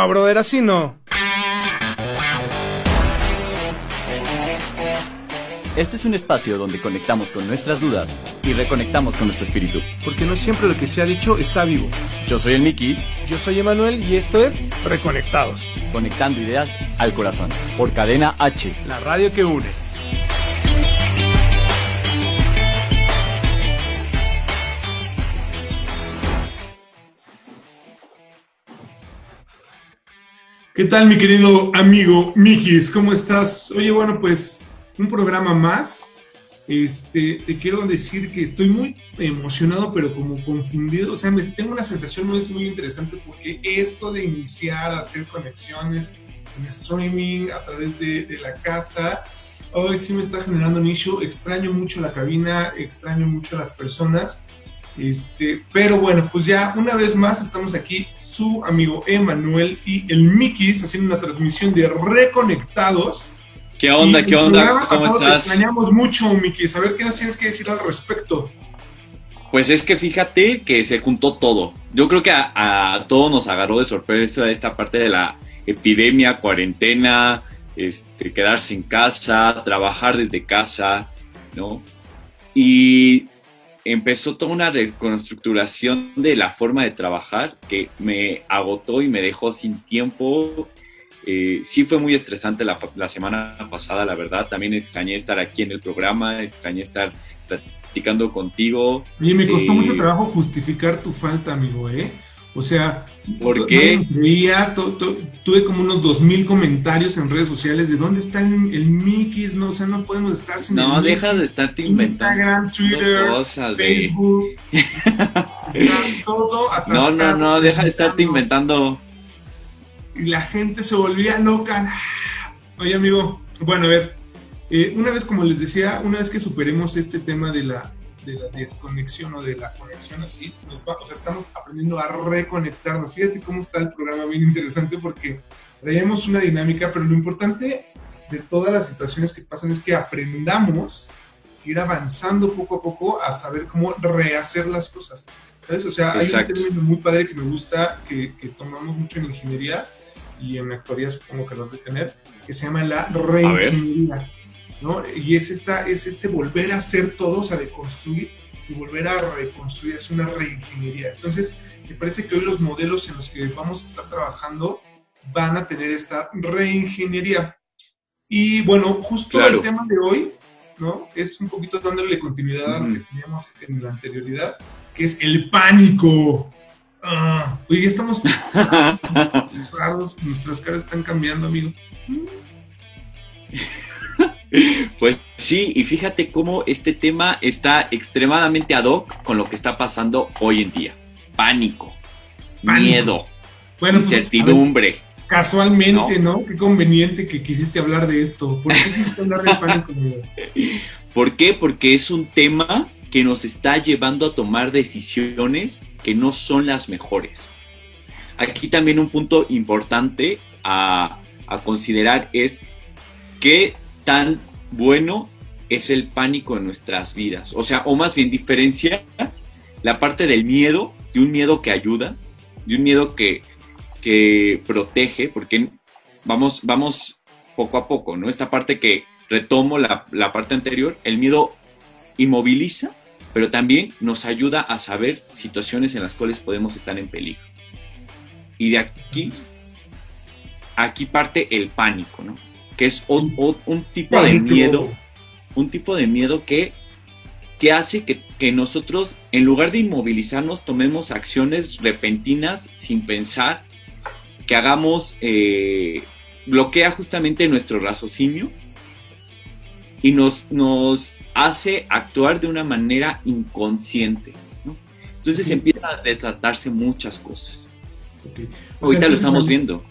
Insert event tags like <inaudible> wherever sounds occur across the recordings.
No, brother, así no. Este es un espacio donde conectamos con nuestras dudas y reconectamos con nuestro espíritu. Porque no siempre lo que se ha dicho está vivo. Yo soy el Mikis, Yo soy Emanuel y esto es Reconectados, conectando ideas al corazón. Por Cadena H. la radio que une. ¿Qué tal, mi querido amigo Mikis? ¿Cómo estás? Oye, bueno, pues un programa más. Este, te quiero decir que estoy muy emocionado, pero como confundido. O sea, me, tengo una sensación muy, muy interesante porque esto de iniciar a hacer conexiones en streaming a través de, de la casa, hoy sí me está generando un issue. Extraño mucho la cabina, extraño mucho las personas. Este, pero bueno, pues ya una vez más estamos aquí, su amigo Emanuel y el Mikis haciendo una transmisión de Reconectados. ¿Qué onda? Y ¿Qué onda? ¿Cómo estás? Te extrañamos mucho, Mikis. A ver qué nos tienes que decir al respecto. Pues es que fíjate que se juntó todo. Yo creo que a, a todos nos agarró de sorpresa esta parte de la epidemia, cuarentena, este, quedarse en casa, trabajar desde casa, ¿no? Y empezó toda una reconstructuración de la forma de trabajar que me agotó y me dejó sin tiempo. Eh, sí fue muy estresante la, la semana pasada, la verdad. También extrañé estar aquí en el programa, extrañé estar platicando contigo. Oye, me costó Eh, mucho trabajo justificar tu falta, amigo, ¿eh? O sea, ¿Por no- qué? no tu- tu- tuve como unos dos mil comentarios en redes sociales de dónde está el, el Mikis, no, o sea, no podemos estar sin No, el deja de estarte inventando Instagram, Twitter, cosas, de... Facebook, <laughs> está todo No, atascado. no, no, deja de estarte inventando. y la gente se volvía loca. Oye, amigo, bueno, a ver, eh, una vez, como les decía, una vez que superemos este tema de la, de la desconexión o de la conexión así, nos va- o sea, estamos aprendiendo a reconectarnos. Fíjate cómo está el programa, bien interesante, porque traemos una dinámica, pero lo importante de todas las situaciones que pasan es que aprendamos a ir avanzando poco a poco a saber cómo rehacer las cosas. ¿Sabes? O sea, hay Exacto. un término muy padre que me gusta, que, que tomamos mucho en ingeniería, y en la actualidad supongo que lo has de tener, que se llama la reingeniería. ¿No? Y es, esta, es este volver a hacer todo, o sea, de construir y volver a reconstruir, es una reingeniería. Entonces, me parece que hoy los modelos en los que vamos a estar trabajando van a tener esta reingeniería. Y bueno, justo Claro. el tema de hoy, ¿no? Es un poquito dándole continuidad a lo que teníamos en la anterioridad, que es el pánico. Ah, oye, estamos <laughs> raros, nuestras caras están cambiando, amigo. <laughs> Pues sí, y fíjate cómo este tema está extremadamente ad hoc con lo que está pasando hoy en día. Pánico, Pánico. miedo, Bueno, pues, ver, incertidumbre. casualmente, ¿no? Qué conveniente que quisiste hablar de esto. ¿Por qué quisiste hablar de pánico? <laughs> ¿Por qué? Porque es un tema que nos está llevando a tomar decisiones que no son las mejores. Aquí también un punto importante a, a considerar es qué tan bueno es el pánico en nuestras vidas. O sea, o más bien diferencia la parte del miedo, de un miedo que ayuda, de un miedo que, que protege, porque vamos, vamos poco a poco, ¿no? Esta parte que retomo la, la parte anterior, el miedo inmoviliza, pero también nos ayuda a saber situaciones en las cuales podemos estar en peligro. Y de aquí, aquí parte el pánico, ¿no? Que es un, un- un tipo de miedo, un tipo de miedo que, que hace que, que nosotros, en lugar de inmovilizarnos, tomemos acciones repentinas sin pensar, que hagamos, eh, bloquea justamente nuestro raciocinio y nos, nos hace actuar de una manera inconsciente. ¿no? Entonces empiezan a desatarse muchas cosas. Sea, Ahorita lo estamos viendo.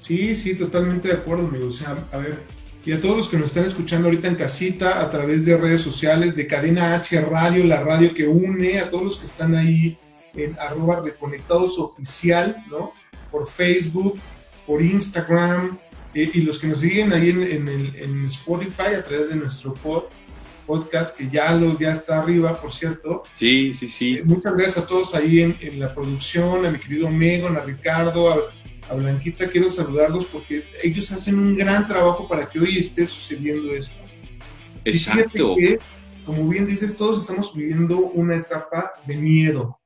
Sí, sí, totalmente de acuerdo, amigo. O sea, a ver, y a todos los que nos están escuchando ahorita en casita, a través de redes sociales, de Cadena H Radio, la radio que une, a todos los que están ahí en arroba reconectados oficial, ¿no? Por Facebook, por Instagram, eh, y los que nos siguen ahí en, en, el, en, Spotify a través de nuestro pod, podcast, que ya, lo, ya está arriba, por cierto. Sí, sí, sí. Eh, muchas gracias a todos ahí en, en, la producción, a mi querido Megon, a Ricardo, a, a Blanquita, quiero saludarlos porque ellos hacen un gran trabajo para que hoy esté sucediendo esto. Exacto. Que, como bien dices, todos estamos viviendo una etapa de miedo,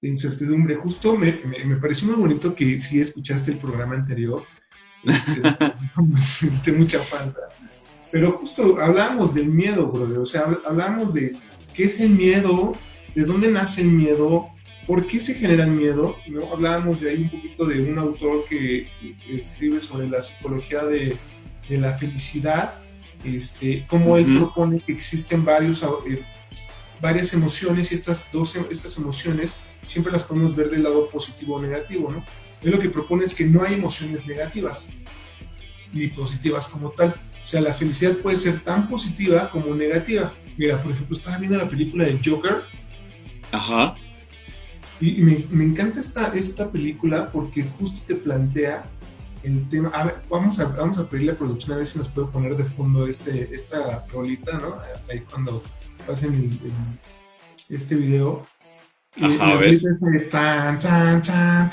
de incertidumbre. Justo me, me, me pareció muy bonito que si escuchaste el programa anterior, este, <laughs> este, mucha falta. Pero justo hablamos del miedo, brother. O sea, hablamos de qué es el miedo, de dónde nace el miedo, ¿Por qué se genera miedo? ¿No? Hablábamos de ahí un poquito de un autor que, que escribe sobre la psicología de, de, la felicidad, este, cómo uh -huh. él propone que existen varios, eh, varias emociones y estas, dos, estas emociones siempre las podemos ver del lado positivo o negativo. ¿no? Él lo que propone es que no hay emociones negativas ni positivas como tal. O sea, la felicidad puede ser tan positiva como negativa. Mira, por ejemplo, estaba viendo la película de Joker. Ajá. Y, me, me, encanta esta, esta película porque justo te plantea el tema. A ver, vamos a, vamos a pedirle a producción a ver si nos puede poner de fondo este, esta rolita, ¿no? Ahí cuando pasen el, el, este video. Ajá, y a ver. Tan, tan, tan,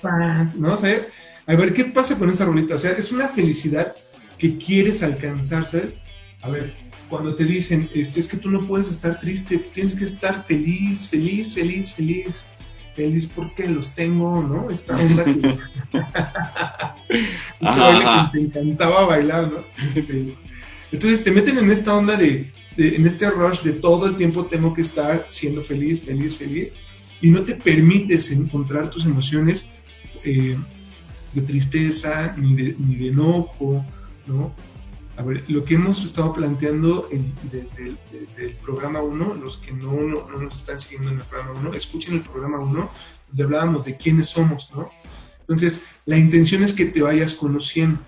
tan, ¿No? ¿Sabes? A ver qué pasa con esa rolita. O sea, es una felicidad que quieres alcanzar, ¿sabes? A ver, cuando te dicen, este, es que tú no puedes estar triste, tú tienes que estar feliz, feliz, feliz, feliz, feliz porque los tengo, ¿no? Esta <laughs> onda que, Ajá. <laughs> que te encantaba bailar, ¿no? Entonces te meten en esta onda de, de, en este rush de todo el tiempo tengo que estar siendo feliz, feliz, feliz, y no te permites encontrar tus emociones eh, de tristeza, ni de, ni de enojo, ¿no? A ver, lo que hemos estado planteando en, desde, el, desde, el, programa 1, los que no, no, no, nos están siguiendo en el programa 1, escuchen el programa 1, donde hablábamos de quiénes somos, ¿no? Entonces, la intención es que te vayas conociendo.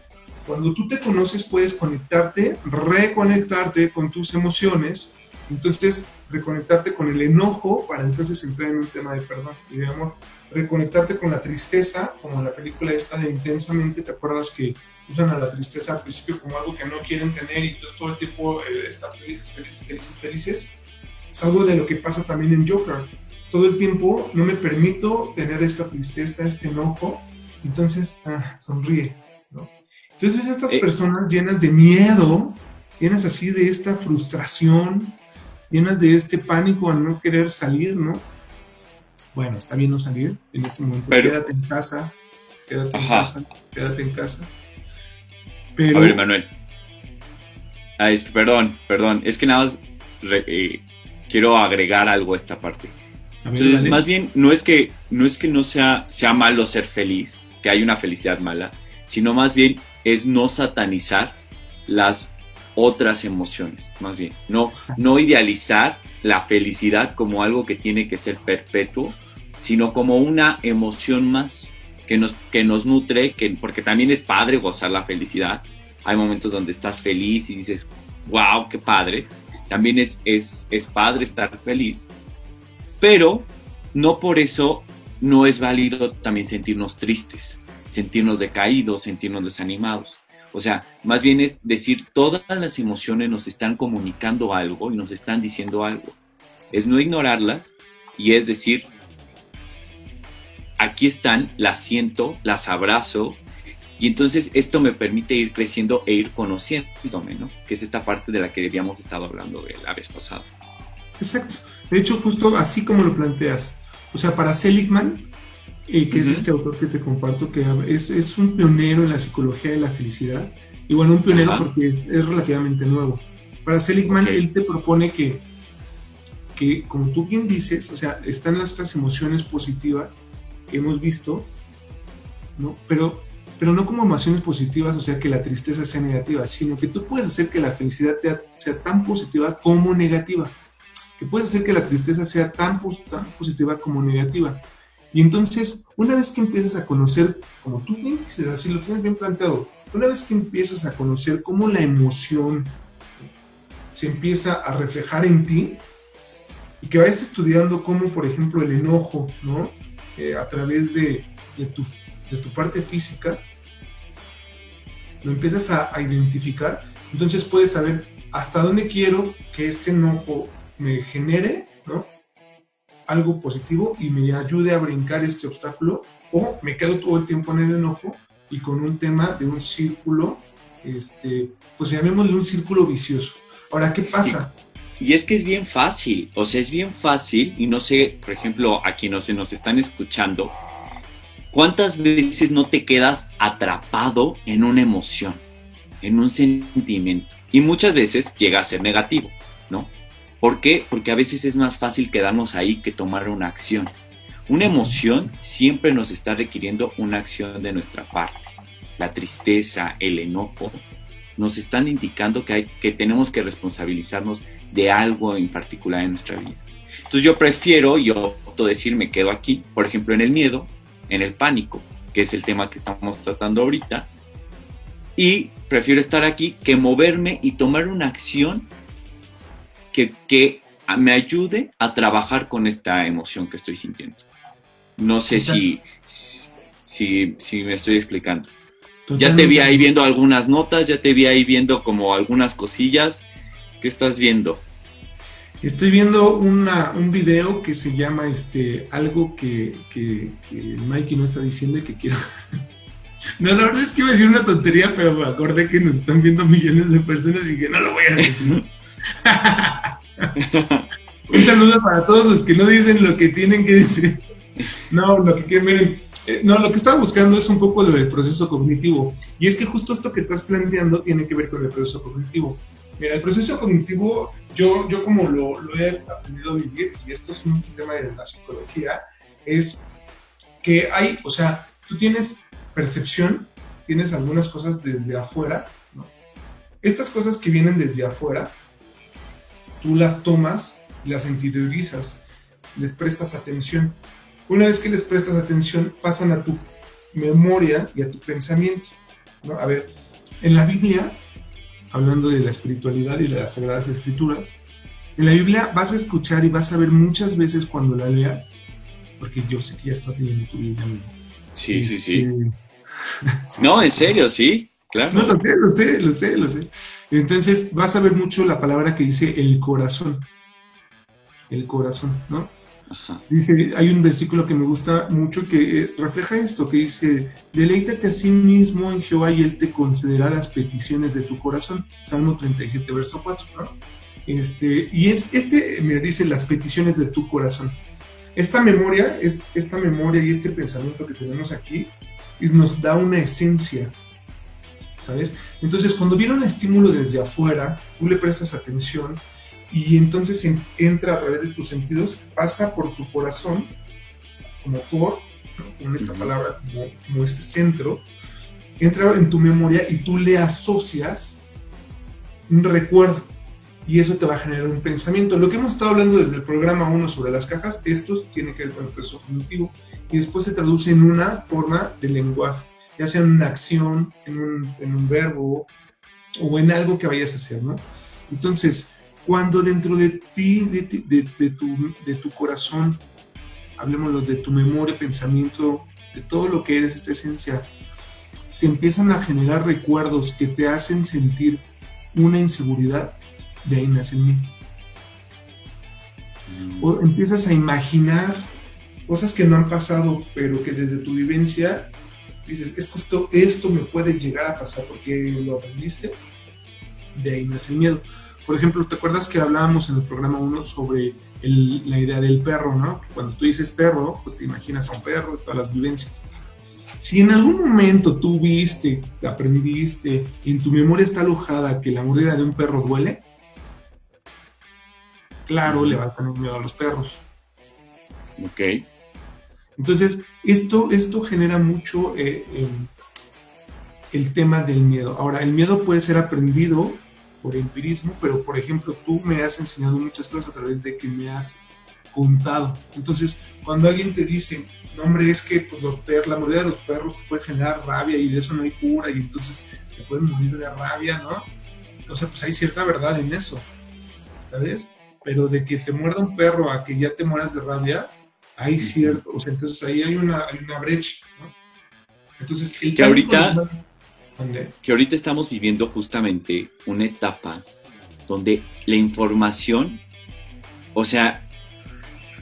Cuando tú te conoces, puedes conectarte, reconectarte con tus emociones, entonces reconectarte con el enojo para entonces entrar en un tema de perdón y de amor, reconectarte con la tristeza, como en la película esta de Intensamente, ¿te acuerdas que usan a la tristeza al principio como algo que no quieren tener y entonces todo el tiempo eh, están felices, felices, felices, felices. Es algo de lo que pasa también en Joker. Todo el tiempo no me permito tener esta tristeza, este enojo, entonces ah, sonríe. ¿no? Entonces estas eh. personas llenas de miedo, llenas así de esta frustración, llenas de este pánico a no querer salir, ¿no? Bueno, está bien no salir en este momento. Pero, quédate en casa, quédate ajá. en casa, quédate en casa. Pero... A ver, Manuel. Ah, es, perdón, perdón. Es que nada más re, eh, quiero agregar algo a esta parte. A Entonces, dale. más bien, no es que no, es que no sea, sea malo ser feliz, que hay una felicidad mala, sino más bien es no satanizar las otras emociones, más bien. No, no idealizar la felicidad como algo que tiene que ser perpetuo, sino como una emoción más que nos, que nos nutre, que, porque también es padre gozar la felicidad. Hay momentos donde estás feliz y dices, wow, qué padre. También es, es, es padre estar feliz. Pero no por eso no es válido también sentirnos tristes, sentirnos decaídos, sentirnos desanimados. O sea, más bien es decir, todas las emociones nos están comunicando algo y nos están diciendo algo. Es no ignorarlas y es decir, aquí están, las siento, las abrazo, y entonces esto me permite ir creciendo e ir conociéndome, ¿no? Que es esta parte de la que habíamos estado hablando de la vez pasada. Exacto. De hecho, justo así como lo planteas. O sea, para Seligman, eh, que uh -huh. es este autor que te comparto, que es, es, un pionero en la psicología de la felicidad, y bueno, un pionero Ajá. porque es relativamente nuevo. Para Seligman, okay. él te propone que, que, como tú bien dices, o sea, están estas emociones positivas que hemos visto, ¿no? Pero, pero no como emociones positivas, o sea, que la tristeza sea negativa, sino que tú puedes hacer que la felicidad sea, tan positiva como negativa. Que puedes hacer que la tristeza sea tan, tan positiva como negativa. Y entonces, una vez que empiezas a conocer, como tú dices, así lo tienes bien planteado, una vez que empiezas a conocer cómo la emoción se empieza a reflejar en ti, y que vayas estudiando cómo, por ejemplo, el enojo, ¿no? A través de, tu, parte física, lo empiezas a, identificar, entonces puedes saber hasta dónde quiero que este enojo me genere. Algo positivo y me ayude a brincar este obstáculo, o me quedo todo el tiempo en el enojo y con un tema de un círculo, este, pues llamémosle un círculo vicioso. Ahora, ¿qué pasa? Y, es que es bien fácil, o sea, es bien fácil, y no sé, por ejemplo, a quienes nos están escuchando, ¿cuántas veces no te quedas atrapado en una emoción, en un sentimiento? Y muchas veces llega a ser negativo, ¿no? ¿Por qué? Porque a veces es más fácil quedarnos ahí que tomar una acción. Una emoción siempre nos está requiriendo una acción de nuestra parte. La tristeza, el enojo, nos están indicando que, hay, que tenemos que responsabilizarnos de algo en particular en nuestra vida. Entonces yo prefiero, yo opto decir, me quedo aquí, por ejemplo, en el miedo, en el pánico, que es el tema que estamos tratando ahorita, y prefiero estar aquí que moverme y tomar una acción que, me ayude a trabajar con esta emoción que estoy sintiendo. No sé si, si, si me estoy explicando. Ya te vi ahí viendo algunas notas, ya te vi ahí viendo como algunas cosillas. ¿Qué estás viendo? Estoy viendo una, un video que se llama este algo que, que, que Mikey no está diciendo y que quiero <laughs> No, la verdad es que iba a decir una tontería, pero me acordé que nos están viendo millones de personas y que no lo voy a decir. <laughs> Un saludo para todos los que no dicen lo que tienen que decir. No, lo que quieren, miren, eh, no, lo que estaba buscando es un poco lo del proceso cognitivo. Y es que justo esto que estás planteando tiene que ver con el proceso cognitivo. Mira, el proceso cognitivo, yo, yo como lo, lo he aprendido a vivir, y esto es un tema de la psicología, es que hay, o sea, tú tienes percepción, tienes algunas cosas desde afuera. Estas cosas que vienen desde afuera, tú las tomas, las interiorizas, les prestas atención. Una vez que les prestas atención, pasan a tu memoria y a tu pensamiento. A ver, en la Biblia, hablando de la espiritualidad y de las sagradas escrituras, en la Biblia vas a escuchar y vas a ver muchas veces cuando la leas, porque yo sé que ya estás leyendo tu Biblia. Sí, sí, sí. Este, <laughs> no, en serio, sí, claro. No, lo sé, lo sé, lo sé, lo sé. Entonces vas a ver mucho la palabra que dice el corazón. El corazón, ¿no? Dice, hay un versículo que me gusta mucho que eh, refleja esto, que dice, deleítate a sí mismo en Jehová y Él te concederá las peticiones de tu corazón. Salmo 37, verso 4, ¿no? Este, y es, este me dice las peticiones de tu corazón. Esta memoria, es, esta memoria y este pensamiento que tenemos aquí nos da una esencia, ¿sabes? Entonces, cuando viene un estímulo desde afuera, tú le prestas atención y entonces entra a través de tus sentidos, pasa por tu corazón, como core, con esta palabra, como, como este centro, entra en tu memoria y tú le asocias un recuerdo y eso te va a generar un pensamiento. Lo que hemos estado hablando desde el programa 1 sobre las cajas, esto tiene que ver con el proceso cognitivo y después se traduce en una forma de lenguaje, ya sea en una acción, en un, en un verbo o en algo que vayas a hacer, ¿no? Entonces, cuando dentro de ti, de, de, de, tu, de tu corazón, hablemos de tu memoria, pensamiento, de todo lo que eres, esta esencia, se empiezan a generar recuerdos que te hacen sentir una inseguridad, de ahí nace el miedo. Mm. O empiezas a imaginar cosas que no han pasado, pero que desde tu vivencia dices, esto, esto me puede llegar a pasar porque lo aprendiste, de ahí nace el miedo. Por ejemplo, ¿te acuerdas que hablábamos en el programa 1 sobre la idea del perro, ¿no? Cuando tú dices perro, pues te imaginas a un perro, todas las vivencias. Si en algún momento tú viste, aprendiste, en tu memoria está alojada que la mordida de un perro duele, claro, le va a tener miedo a los perros. Ok. Entonces, esto, esto genera mucho eh, el tema del miedo. Ahora, el miedo puede ser aprendido por empirismo, pero por ejemplo, tú me has enseñado muchas cosas a través de que me has contado. Entonces, cuando alguien te dice, no, hombre, es que pues, los perros, la mordida de los perros puede generar rabia y de eso no hay cura y entonces te pueden morir de rabia, ¿no? O sea, pues hay cierta verdad en eso, ¿sabes? Pero de que te muerda un perro a que ya te mueras de rabia, hay cierto, o sea, entonces ahí hay una, hay una brecha, ¿no? Entonces, el que ahorita, Que ahorita estamos viviendo justamente una etapa donde la información, o sea,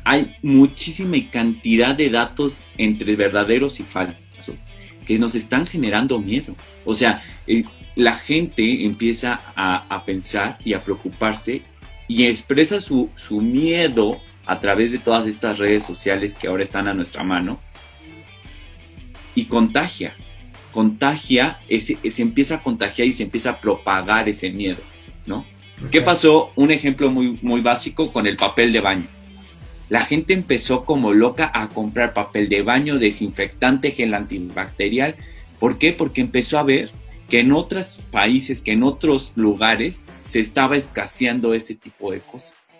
hay muchísima cantidad de datos entre verdaderos y falsos que nos están generando miedo. O sea, eh, la gente empieza a, a, pensar y a preocuparse y expresa su, su miedo a través de todas estas redes sociales que ahora están a nuestra mano y contagia, contagia, ese, se empieza a contagiar y se empieza a propagar ese miedo, ¿no? ¿Qué pasó? Un ejemplo muy, muy básico con el papel de baño. La gente empezó como loca a comprar papel de baño, desinfectante, gel antibacterial. ¿Por qué? Porque empezó a ver que en otros países, que en otros lugares se estaba escaseando ese tipo de cosas.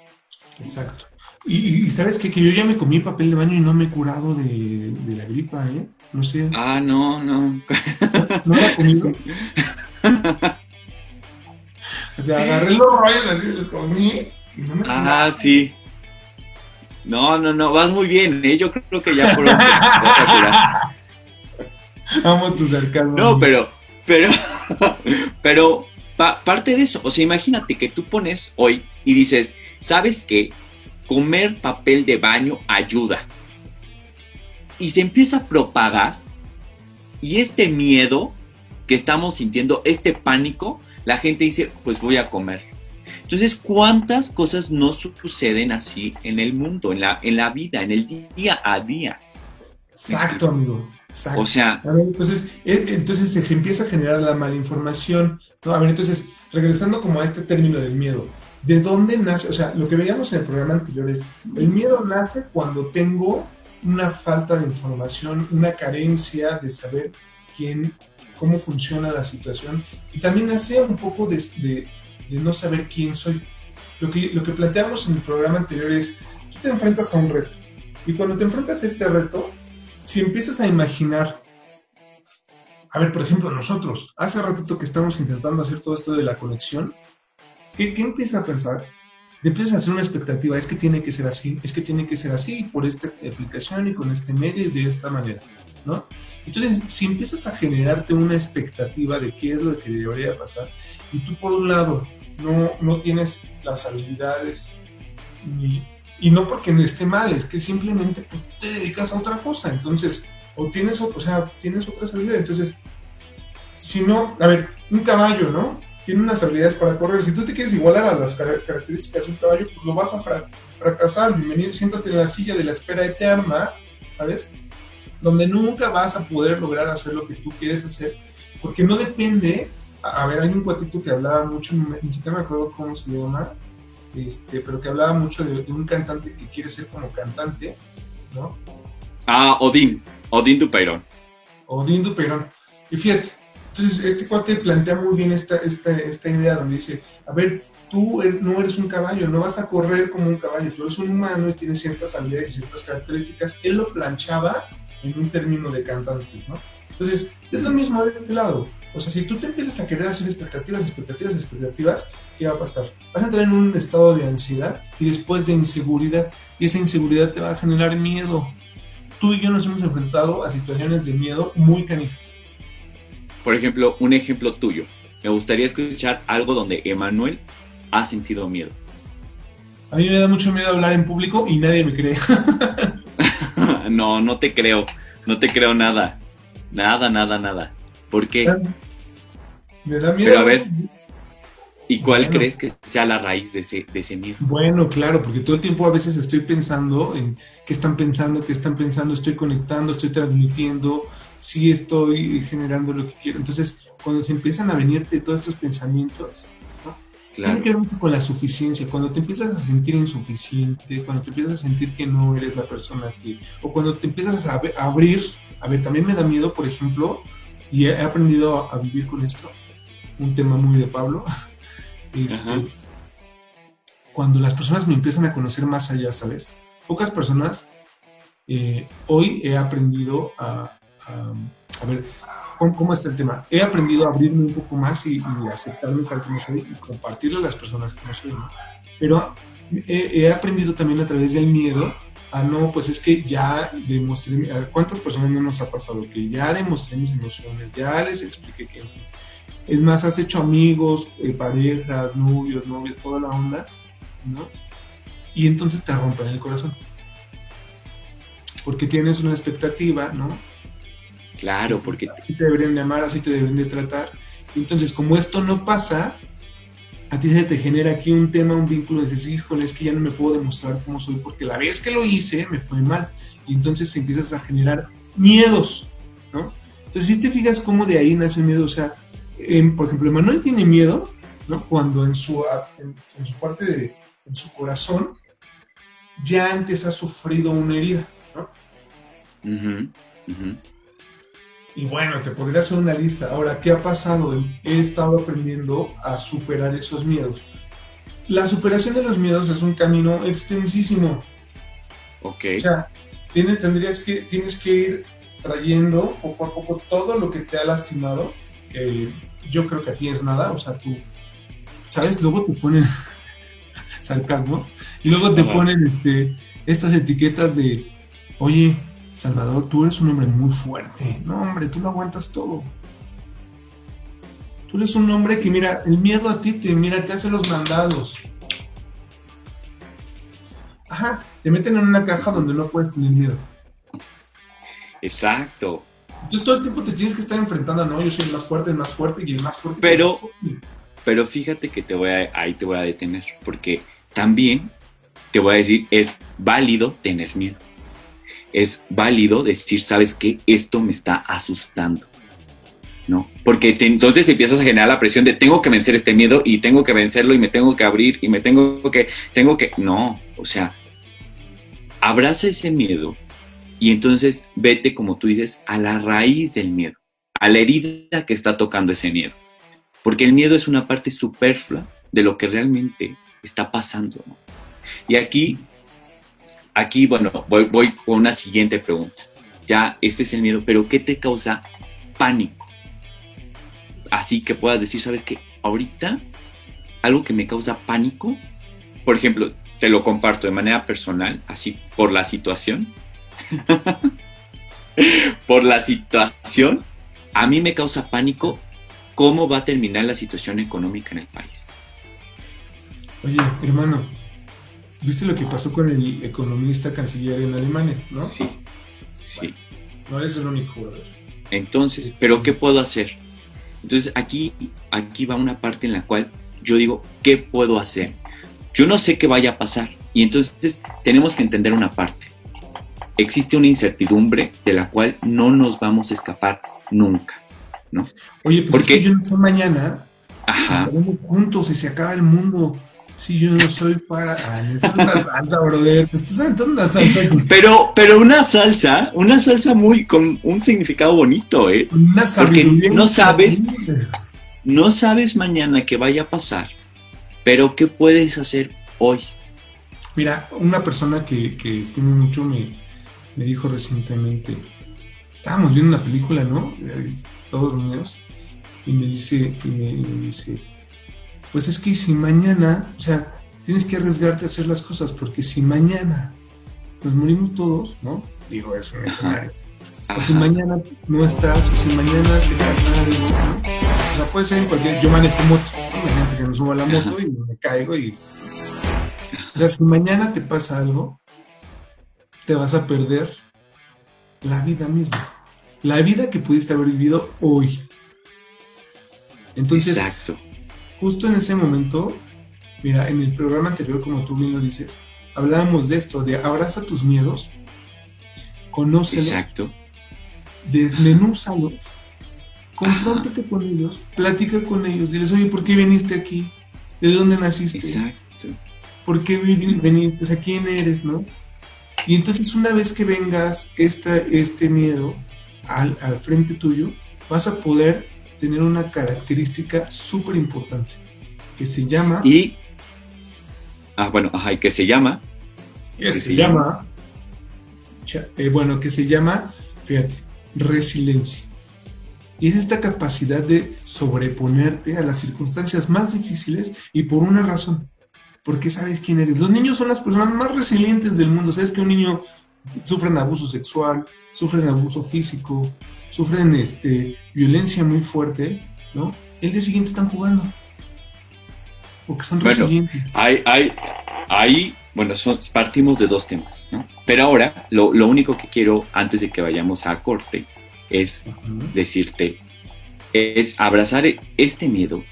Exacto. Y, y sabes qué? que yo ya me comí papel de baño y no me he curado de, de la gripa, ¿eh? No sé. Ah, no, no. <laughs> ¿No la he comido? o sea, agarré los rollos así, los comí y no me Ah, sí. No, no, no, vas muy bien, ¿eh? Yo creo que ya pronto. <laughs> Amo tu sarcasmo. No, pero, pero, <laughs> pero, pa parte de eso, o sea, imagínate que tú pones hoy y dices, ¿sabes qué? Comer papel de baño ayuda. Y se empieza a propagar y este miedo que estamos sintiendo, este pánico, la gente dice, pues voy a comer. Entonces, ¿cuántas cosas no suceden así en el mundo, en la, en la vida, en el día a día? Exacto, amigo. Exacto. O sea, a ver, entonces, eh, entonces se empieza a generar la malinformación. ¿no? A ver, entonces, regresando como a este término del miedo, ¿de dónde nace? O sea, lo que veíamos en el programa anterior es, el miedo nace cuando tengo una falta de información, una carencia de saber quién, cómo funciona la situación, y también nace un poco de, no saber quién soy. Lo que, lo que planteamos en el programa anterior es, tú te enfrentas a un reto, y cuando te enfrentas a este reto, si empiezas a imaginar, a ver, por ejemplo, nosotros, hace ratito que estamos intentando hacer todo esto de la conexión, ¿qué, qué empiezas a pensar? Empiezas a hacer una expectativa, es que tiene que ser así, es que tiene que ser así, por esta aplicación y con este medio y de esta manera, ¿no? Entonces, si empiezas a generarte una expectativa de qué es lo que debería pasar, y tú por un lado no, no tienes las habilidades ni, y no porque no esté mal, es que simplemente te dedicas a otra cosa, entonces, o tienes, o sea, tienes otras habilidades, entonces, si no, a ver, un caballo, ¿no? Tiene unas habilidades para correr, si tú te quieres igualar a las características de un caballo, pues lo vas a fra fracasar, bienvenido, siéntate en la silla de la espera eterna, ¿sabes? Donde nunca vas a poder lograr hacer lo que tú quieres hacer, porque no depende, a, a ver, hay un cuatito que hablaba mucho, ni siquiera me acuerdo cómo se llama, este, pero que hablaba mucho de, de, un cantante que quiere ser como cantante, ¿no? Ah, Odín, Odín Dupeirón. Odín Dupeirón. Y fíjate, entonces este cuate plantea muy bien esta, esta, esta idea donde dice, a ver, tú no eres un caballo, no vas a correr como un caballo, tú eres un humano y tienes ciertas habilidades y ciertas características. Él lo planchaba en un término de cantantes, ¿no? Entonces, es lo mismo de este lado. O sea, si tú te empiezas a querer hacer expectativas, expectativas, expectativas, ¿qué va a pasar? Vas a entrar en un estado de ansiedad y después de inseguridad. Y esa inseguridad te va a generar miedo. Tú y yo nos hemos enfrentado a situaciones de miedo muy canijas. Por ejemplo, un ejemplo tuyo. Me gustaría escuchar algo donde Emanuel ha sentido miedo. A mí me da mucho miedo hablar en público y nadie me cree. <laughs> no, no te creo. No te creo nada. Nada, nada, nada. ¿Por qué? Me da miedo. Pero a ver, ¿y cuál bueno. crees que sea la raíz de ese, de ese miedo? Bueno, claro, porque todo el tiempo a veces estoy pensando en qué están pensando, qué están pensando, estoy conectando, estoy transmitiendo, sí estoy generando lo que quiero. Entonces, cuando se empiezan a venirte todos estos pensamientos, ¿no? claro. tiene que ver mucho con la suficiencia. Cuando te empiezas a sentir insuficiente, cuando te empiezas a sentir que no eres la persona que, o cuando te empiezas a, a abrir, a ver, también me da miedo, por ejemplo, y he aprendido a, vivir con esto, un tema muy de Pablo, <laughs> este, cuando las personas me empiezan a conocer más allá, ¿sabes? pocas personas eh, hoy he aprendido a, a, ver, ¿cómo, está el tema? He aprendido a abrirme un poco más y, aceptarme tal como soy y compartirle a las personas como soy, ¿no? Pero he, aprendido también a través del miedo a no, pues es que ya demostré, ¿cuántas personas no nos ha pasado? Que ya demostré mis emociones, ya les expliqué quién soy. Es más, has hecho amigos, eh, parejas, novios, novias, toda la onda, ¿no? Y entonces te rompen el corazón. Porque tienes una expectativa, ¿no? Claro, porque... Así te deberían de amar, así te deberían de tratar. entonces, como esto no pasa, a ti se te genera aquí un tema, un vínculo, dices, híjole, es que ya no me puedo demostrar cómo soy, porque la vez que lo hice me fue mal. Y entonces empiezas a generar miedos, ¿no? Entonces, si te fijas cómo de ahí nace el miedo, o sea, por ejemplo, Manuel tiene miedo, ¿no? Cuando en su, en, su parte de, en su corazón, ya antes ha sufrido una herida, ¿no? Y bueno, te podría hacer una lista. Ahora, ¿qué ha pasado? He estado aprendiendo a superar esos miedos. La superación de los miedos es un camino extensísimo. Ok. O sea, tiene, tendrías que, tienes que ir trayendo poco a poco todo lo que te ha lastimado. yo creo que a ti es nada. O sea, tú, ¿sabes? Luego te ponen <laughs> sarcasmo. Y luego te ponen este, estas etiquetas de, oye, Salvador, tú eres un hombre muy fuerte. No, hombre, tú lo aguantas todo. Tú eres un hombre que, mira, el miedo a ti te, mira, te hace los mandados. Ajá, te meten en una caja donde no puedes tener miedo. Exacto. Entonces todo el tiempo te tienes que estar enfrentando, no, yo soy el más fuerte, el más fuerte y el más fuerte. Pero, pero fíjate que te voy a, ahí te voy a detener, porque también te voy a decir, es válido tener miedo es válido decir, sabes que esto me está asustando. ¿No? Porque entonces empiezas a generar la presión de tengo que vencer este miedo y tengo que vencerlo y me tengo que abrir y me tengo que, tengo que, no, o sea, abraza ese miedo y entonces vete, como tú dices, a la raíz del miedo, a la herida que está tocando ese miedo. Porque el miedo es una parte superflua de lo que realmente está pasando. Y aquí aquí, bueno, voy, con una siguiente pregunta. Ya, este es el miedo, pero ¿qué te causa pánico? Así que puedas decir, ¿sabes qué? Ahorita, algo que me causa pánico, por ejemplo, te lo comparto de manera personal, así por la situación. <laughs> por la situación, a mí me causa pánico cómo va a terminar la situación económica en el país. Oye, hermano, ¿Viste lo que pasó con el economista canciller en Alemania, no? Sí, sí. no eres el único, jugador. Entonces, ¿pero qué puedo hacer? Entonces, aquí, aquí va una parte en la cual yo digo, ¿qué puedo hacer? Yo no sé qué vaya a pasar. Y entonces tenemos que entender una parte. Existe una incertidumbre de la cual no nos vamos a escapar nunca, ¿no? Oye, pues Porque, es que yo no sé mañana Ajá. estaremos juntos y se acaba el mundo. Si yo no soy para. Ay, es una salsa, brother. Te estás aventando una salsa. <laughs> Pero, pero una salsa, una salsa muy con un significado bonito, ¿eh? Una Porque no sabes, no sabes mañana qué vaya a pasar, pero qué puedes hacer hoy. Mira, una persona que, que estimo mucho me, me dijo recientemente, estábamos viendo una película, ¿no? Todos niños, y me dice, y me dice, pues es que si mañana, o sea, tienes que arriesgarte a hacer las cosas, porque si mañana nos morimos todos, ¿no? Digo, es un escenario. O si mañana no estás, o si mañana te pasa algo, ¿no? O sea, puede ser en cualquier. Yo manejo moto, ¿no? Hay gente que me suba a la moto y me caigo y. O sea, si mañana te pasa algo, te vas a perder la vida misma. La vida que pudiste haber vivido hoy. Entonces, Exacto justo en ese momento, mira, en el programa anterior, como tú bien lo dices, hablábamos de esto, de abraza tus miedos, conócelos, Exacto. desmenúzalos, confróntate con ellos, platica con ellos, diles, oye, ¿por qué viniste aquí? ¿De dónde naciste? Exacto. ¿Por qué viniste? O sea, ¿quién eres, no? Y entonces una vez que vengas esta, este miedo al, al frente tuyo, vas a poder tener una característica súper importante que se llama... Y... Ah, bueno, ajá, y que se llama... Que se llama, eh, bueno, que se llama, fíjate, resiliencia. Y es esta capacidad de sobreponerte a las circunstancias más difíciles y por una razón, porque sabes quién eres. Los niños son las personas más resilientes del mundo. Sabes que un niño sufre abuso sexual, sufren abuso físico, sufren este, violencia muy fuerte, ¿no? El día siguiente están jugando. Porque son resilientes. Hay, hay, hay, bueno, partimos de dos temas, ¿no? Pero ahora, lo, único que quiero, antes de que vayamos a corte, es decirte, es abrazar este miedo,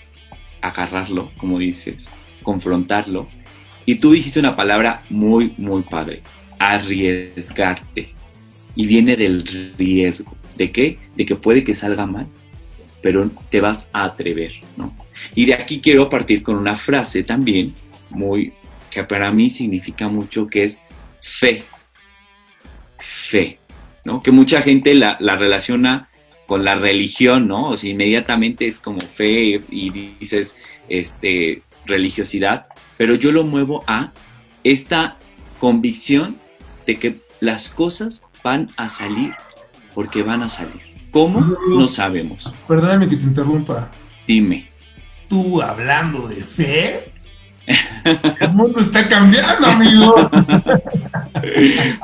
agarrarlo, como dices, confrontarlo. Y tú dijiste una palabra muy, muy padre, arriesgarte. Y viene del riesgo. ¿De qué? De que puede que salga mal, pero te vas a atrever, ¿no? Y de aquí quiero partir con una frase también muy que para mí significa mucho, que es fe. Fe, ¿no? Que mucha gente la, la relaciona con la religión, ¿no? O sea, inmediatamente es como fe y dices, este, religiosidad, pero yo lo muevo a esta convicción de que las cosas van a salir, porque van a salir. ¿Cómo? No sabemos. Perdóname que te interrumpa. Dime. Tú hablando de fe. El mundo está cambiando, amigo.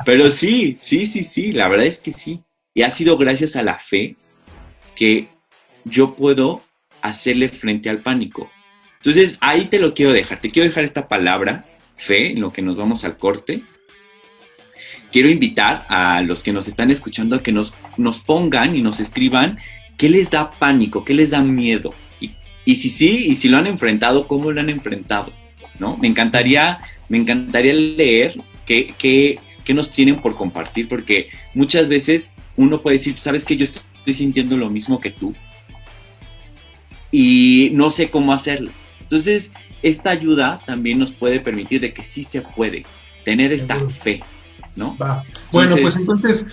Pero sí, sí, sí, sí, la verdad es que sí. Y ha sido gracias a la fe que yo puedo hacerle frente al pánico. Entonces, ahí te lo quiero dejar. Te quiero dejar esta palabra, fe, en lo que nos vamos al corte. Quiero invitar a los que nos están escuchando a que nos, nos pongan y nos escriban qué les da pánico, qué les da miedo. Y, y si sí, y si lo han enfrentado, cómo lo han enfrentado. ¿no? Me encantaría, me encantaría leer qué, qué, qué nos tienen por compartir, porque muchas veces uno puede decir, sabes que yo estoy sintiendo lo mismo que tú y no sé cómo hacerlo. Entonces, esta ayuda también nos puede permitir de que sí se puede tener esta fe, ¿no? Bueno, pues entonces,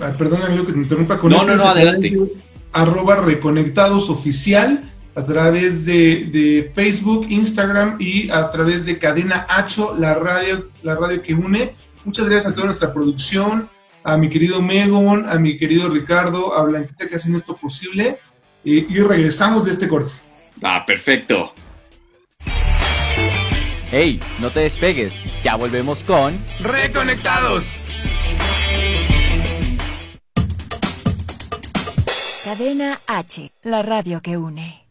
ah, perdón amigo que te interrumpa con No, no, no, adelante. Arroba reconectados oficial a través de, Facebook, Instagram y a través de Cadena Hacho, la radio, la radio que une. Muchas gracias a toda nuestra producción, a mi querido Megon, a mi querido Ricardo, a Blanquita que hacen esto posible. y regresamos de este corte. Ah, perfecto. Hey, no te despegues, ya volvemos con Reconectados. Cadena H, la radio que une.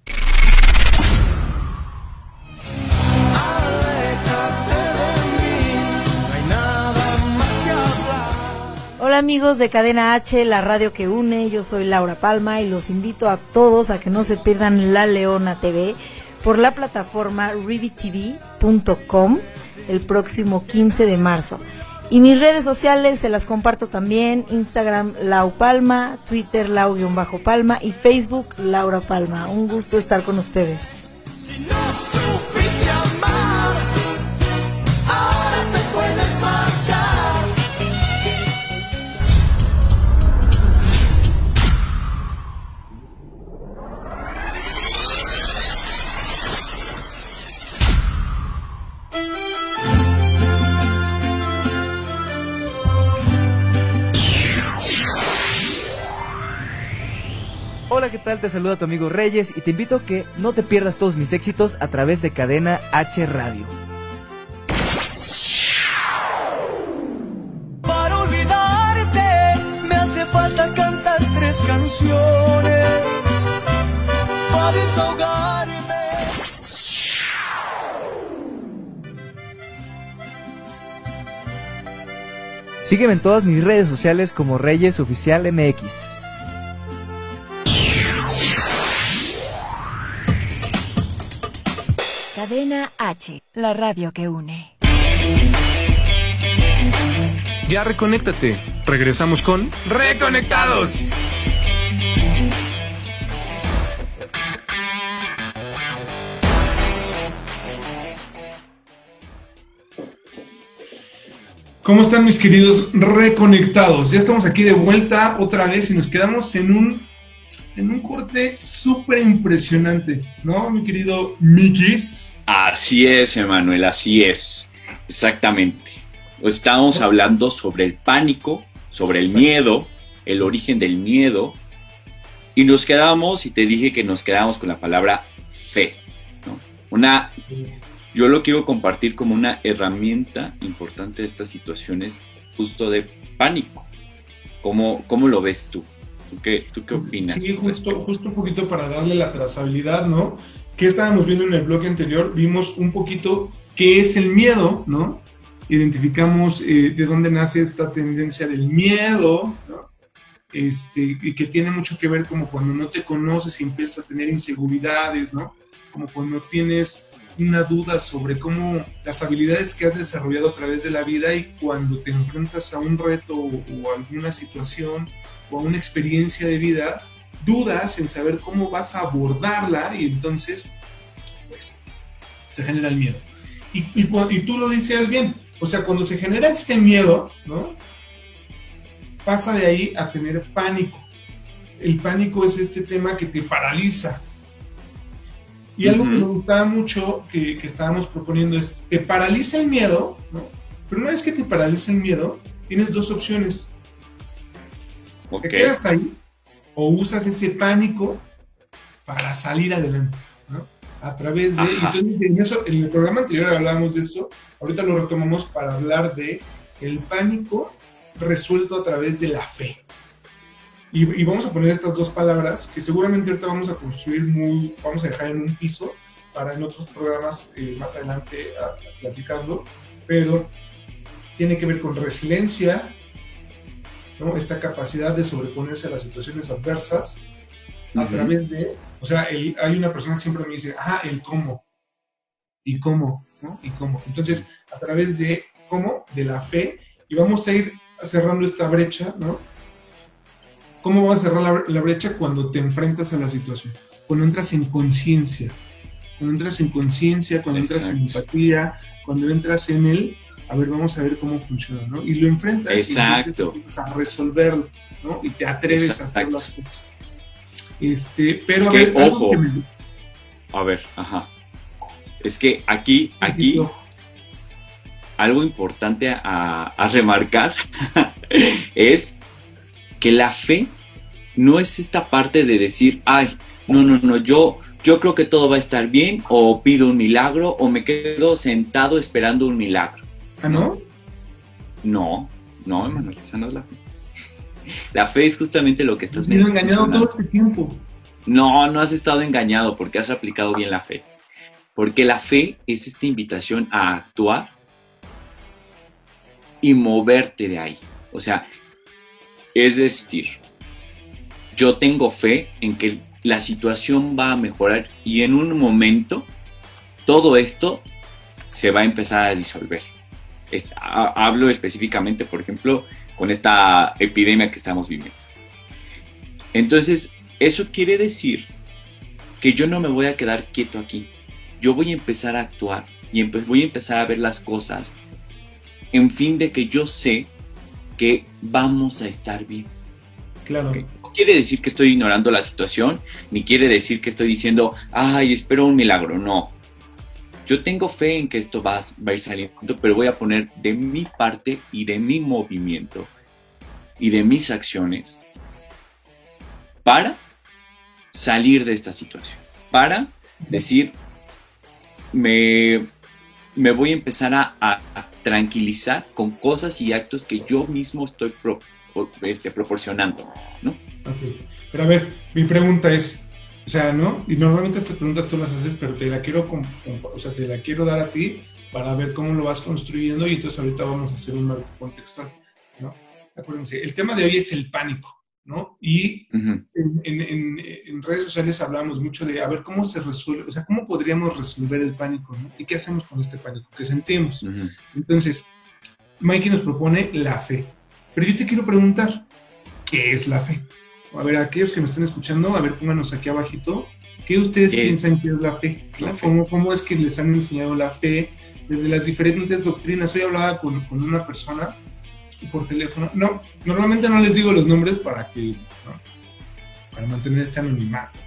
Hola amigos de Cadena H, la radio que une, yo soy Laura Palma y los invito a todos a que no se pierdan La Leona TV por la plataforma rivitv.com el próximo 15 de marzo. Y mis redes sociales se las comparto también, Instagram Lau Palma, Twitter Lau-Palma y Facebook Laura Palma. Un gusto estar con ustedes. Tal? Te saluda tu amigo Reyes y te invito a que no te pierdas todos mis éxitos a través de Cadena H Radio. Para olvidarte me hace falta cantar tres canciones para desahogarme. Sígueme en todas mis redes sociales como Reyes Oficial MX. Cadena H, la radio que une. Ya reconéctate. Regresamos con Reconectados. ¿Cómo están mis queridos reconectados? Ya estamos aquí de vuelta otra vez y nos quedamos en un en un corte súper impresionante, ¿no, mi querido Mikis? Así es, Emanuel, así es. Exactamente. Estábamos hablando sobre el pánico, sobre el miedo, el origen del miedo, y nos quedamos, y te dije que nos quedamos con la palabra fe. ¿no? Una, yo lo quiero compartir como una herramienta importante de estas situaciones justo de pánico. ¿Cómo, cómo lo ves tú? ¿Tú qué, tú qué opinas? Sí, justo, justo un poquito para darle la trazabilidad, ¿no? ¿Qué estábamos viendo en el bloque anterior? Vimos un poquito qué es el miedo, ¿no? Identificamos eh, de dónde nace esta tendencia del miedo, ¿no? Este, y que tiene mucho que ver como cuando no te conoces y empiezas a tener inseguridades, ¿no? Como cuando tienes una duda sobre cómo las habilidades que has desarrollado a través de la vida y cuando te enfrentas a un reto o, alguna situación o a una experiencia de vida, dudas en saber cómo vas a abordarla y entonces, pues, se genera el miedo. Y tú lo dices bien, o sea, cuando se genera este miedo, ¿no? Pasa de ahí a tener pánico. El pánico es este tema que te paraliza. Y algo que me gustaba mucho que, que estábamos proponiendo es, te paraliza el miedo, ¿no? Pero una vez que te paraliza el miedo, tienes dos opciones. Te quedas ahí o usas ese pánico para salir adelante, ¿no? A través de... Ajá. Entonces, en, eso, en el programa anterior hablábamos de eso, ahorita lo retomamos para hablar de el pánico resuelto a través de la fe. Y, y vamos a poner estas dos palabras que seguramente ahorita vamos a construir muy, vamos a dejar en un piso para en otros programas eh, más adelante a, a platicarlo, pero tiene que ver con resiliencia, ¿no? esta capacidad de sobreponerse a las situaciones adversas a Ujú. través de, o sea, el- hay una persona que siempre me dice, ah, el cómo, y cómo, ¿no? Y cómo. Entonces, a través de cómo, de la fe, y vamos a ir cerrando esta brecha, ¿no? ¿Cómo vas a cerrar la, la brecha cuando te enfrentas a la situación? Cuando entras en conciencia, cuando entras en conciencia, cuando entras en empatía, cuando entras en el, a ver, vamos a ver cómo funciona, ¿no? Y lo enfrentas Exacto. y empiezas a resolverlo, ¿no? Y te atreves a hacer las cosas. Este, pero a ver, ojo. que me- A ver, ajá. Es que aquí, aquí, algo importante a, a remarcar <laughs> es que la fe no es esta parte de decir, ay, no, no, no, yo, yo creo que todo va a estar bien, o pido un milagro, o me quedo sentado esperando un milagro. ¿Ah, no? No, no, hermano, esa no es la fe. La fe es justamente lo que estás he engañado todo este tiempo. No, no has estado engañado porque has aplicado bien la fe. Porque la fe es esta invitación a actuar y moverte de ahí. O sea, es decir, yo tengo fe en que la situación va a mejorar y en un momento todo esto se va a empezar a disolver. Hablo específicamente, por ejemplo, con esta epidemia que estamos viviendo. Entonces, eso quiere decir que yo no me voy a quedar quieto aquí. Yo voy a empezar a actuar y voy a empezar a ver las cosas en fin de que yo sé que vamos a estar bien. Claro. No quiere decir que estoy ignorando la situación, ni quiere decir que estoy diciendo, ay, espero un milagro. No. Yo tengo fe en que esto va a ir saliendo, pero voy a poner de mi parte y de mi movimiento y de mis acciones para salir de esta situación. Para decir, me, me voy a empezar a, a- tranquilizar con cosas y actos que yo mismo estoy pro- este, proporcionando, ¿no? Pero a ver, mi pregunta es, o sea, ¿no? Y normalmente estas preguntas tú las haces, pero te la quiero, o sea, te la quiero dar a ti para ver cómo lo vas construyendo y entonces ahorita vamos a hacer un marco contextual, ¿no? Acuérdense, el tema de hoy es el pánico, ¿no? Y en, en- en- en redes sociales hablamos mucho de, a ver, ¿cómo se resuelve? O sea, ¿cómo podríamos resolver el pánico, ¿no? ¿Y qué hacemos con este pánico? ¿Qué sentimos? Entonces, Mikey nos propone la fe. Pero yo te quiero preguntar, ¿qué es la fe? A ver, aquellos que nos están escuchando, a ver, pónganos aquí abajito, ¿qué ustedes ¿Qué piensan es que es la fe? la fe? ¿Cómo, ¿Cómo es que les han enseñado la fe desde las diferentes doctrinas? Hoy hablaba con, con una persona por teléfono. No, normalmente no les digo los nombres para que, ¿no? para mantener este anonimato.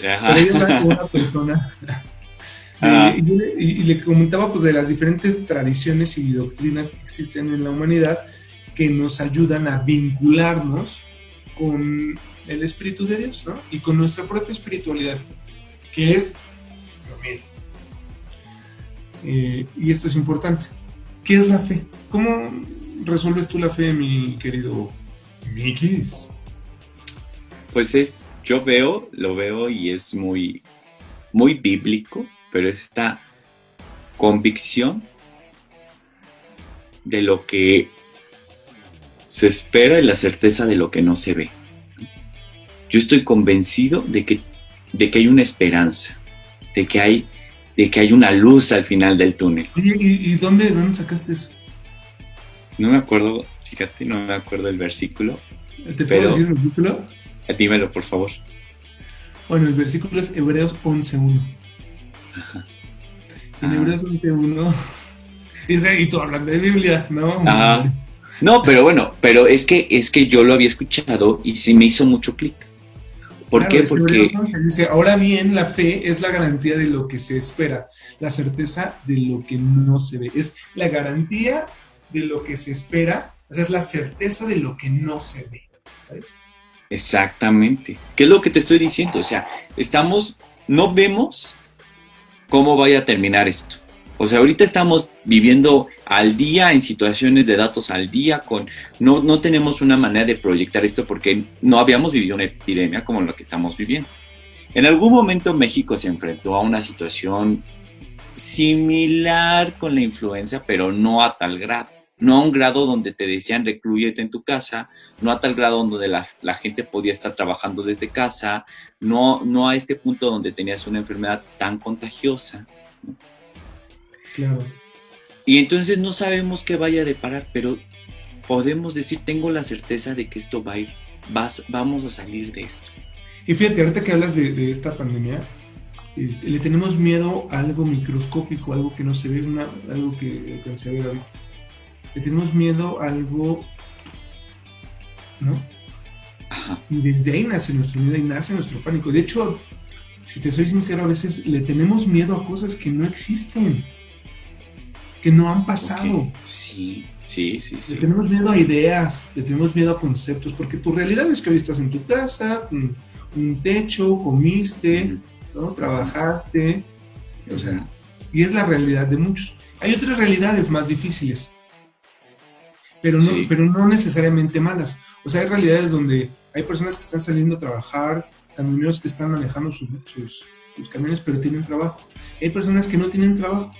Pero yo hablaba con una persona <laughs> Ah. y, y- y le comentaba pues de las diferentes tradiciones y doctrinas que existen en la humanidad que nos ayudan a vincularnos con el Espíritu de Dios, ¿no? Y con nuestra propia espiritualidad, que es lo mío. Eh, y esto es importante. ¿Qué es la fe? ¿Cómo resuelves tú la fe, mi querido Mikis? Pues es, yo veo, lo veo y es muy, muy bíblico, pero es esta convicción de lo que se espera y la certeza de lo que no se ve. Yo estoy convencido de que, de que hay una esperanza, de que hay, de que hay una luz al final del túnel. ¿Y, y dónde, dónde sacaste eso? No me acuerdo, fíjate, no me acuerdo el versículo. ¿Te puedo decir el versículo? Dímelo, por favor. Bueno, el versículo es Hebreos 11.1. En Ah. Hebreos 11.1 <laughs> dice, y tú hablando de Biblia, ¿no? Ah. No, pero bueno, pero es que es que yo lo había escuchado y sí me hizo mucho clic. ¿Por Claro, qué? Porque Hebreos 11, dice, ahora bien, la fe es la garantía de lo que se espera, la certeza de lo que no se ve. Es la garantía de lo que se espera, o sea, es la certeza de lo que no se ve. exactamente. ¿Qué es lo que te estoy diciendo? O sea, estamos no vemos cómo vaya a terminar esto. O sea, ahorita estamos viviendo al día en situaciones de datos al día con no no tenemos una manera de proyectar esto porque no habíamos vivido una epidemia como la que estamos viviendo. En algún momento México se enfrentó a una situación similar con la influenza, pero no a tal grado. No a un grado donde te decían reclúyete en tu casa, no a tal grado donde la, la gente podía estar trabajando desde casa, no, no a este punto donde tenías una enfermedad tan contagiosa. Claro. Y entonces no sabemos qué vaya a deparar, pero podemos decir, tengo la certeza de que esto va a ir, vas, vamos a salir de esto. Y fíjate, ahorita que hablas de, de esta pandemia, este, le tenemos miedo a algo microscópico, algo que no se ve, una- algo que alcancé a ver ahorita. Le tenemos miedo a algo, ¿no? Ajá. Y desde ahí nace nuestro miedo y nace nuestro pánico. De hecho, si te soy sincero, a veces le tenemos miedo a cosas que no existen, que no han pasado. Ok. Sí, sí, sí, Le sí. tenemos miedo a ideas, le tenemos miedo a conceptos, porque tu realidad es que hoy estás en tu casa, un, un techo, comiste, ¿no? trabajaste, o sea, y es la realidad de muchos. Hay otras realidades más difíciles, pero no, Sí. pero no necesariamente malas. O sea, hay realidades donde hay personas que están saliendo a trabajar, camioneros que están manejando sus, sus, sus camiones, pero tienen trabajo. Hay personas que no tienen trabajo.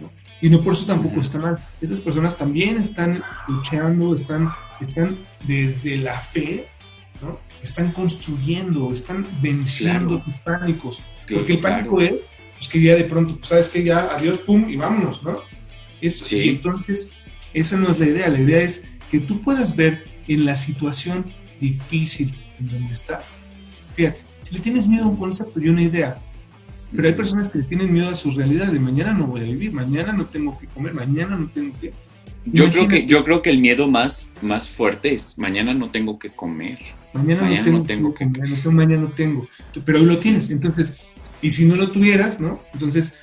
¿no? Y no por eso tampoco está mal. Esas personas también están luchando, están, están desde la fe, ¿no? están construyendo, están venciendo Claro. sus pánicos. Claro, Porque el pánico claro. es pues, que ya de pronto, pues, sabes que ya, adiós, pum, y vámonos, ¿no? Eso, Sí. Y entonces, esa no es la idea. La idea es que tú puedas ver en la situación difícil en donde estás. Fíjate, si le tienes miedo a un concepto y una idea, pero hay personas que le tienen miedo a su realidad de mañana no voy a vivir, mañana no tengo que comer, mañana no tengo que... Yo creo que, yo creo que el miedo más, más fuerte es mañana no tengo que comer. Mañana, Mañana no tengo, no tengo que que- comer, no tengo- mañana no tengo. Pero hoy lo tienes, entonces, y si no lo tuvieras, ¿no? Entonces,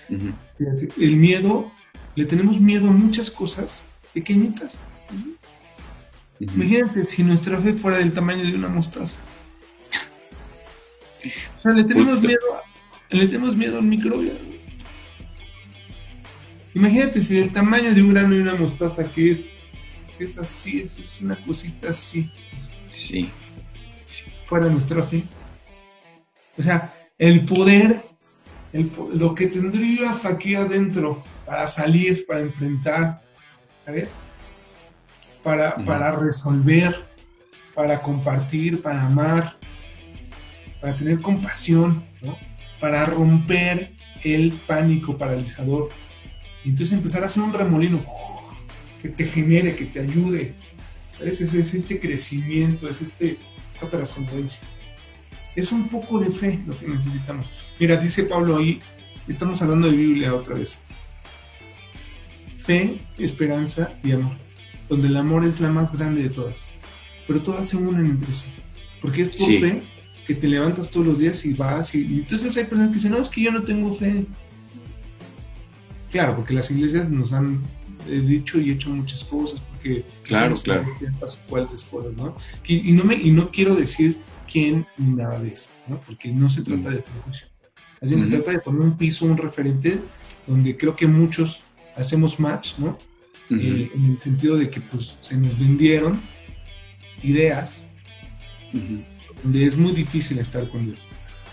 fíjate, el miedo, le tenemos miedo a muchas cosas pequeñitas. Imagínate si nuestra fe fuera del tamaño de una mostaza. O sea, le tenemos Justo. miedo a, le tenemos miedo a un microbio. Imagínate si el tamaño de un grano de una mostaza que es, que es así, es, es una cosita así, Sí. fuera nuestra fe. O sea, el poder, el lo que tendrías aquí adentro para salir, para enfrentar, ¿sabes? Para, resolver, para compartir, para amar, para tener compasión, ¿no? Para romper el pánico paralizador. Y entonces empezar a hacer un remolino ¡oh! que te genere, que te ayude. ¿Sabes? Es, es este crecimiento, es este, esta trascendencia. Es un poco de fe lo que necesitamos. Mira, dice Pablo ahí, estamos hablando de Biblia otra vez. Fe, esperanza y amor. Donde el amor es la más grande de todas. Pero todas se unen entre sí. Porque es por Sí. fe que te levantas todos los días y vas. Y, y entonces hay personas que dicen, no, es que yo no tengo fe. claro, porque las iglesias nos han eh, dicho y hecho muchas cosas, porque Claro, claro. cosas, ¿no? Y, y no me, y no quiero decir quién ni nada de eso, ¿no? Porque no se trata de hacer juicio. Más bien se trata de poner un piso, un referente, donde creo que muchos hacemos match, ¿no? Eh, en el sentido de que pues se nos vendieron ideas donde es muy difícil estar con Dios,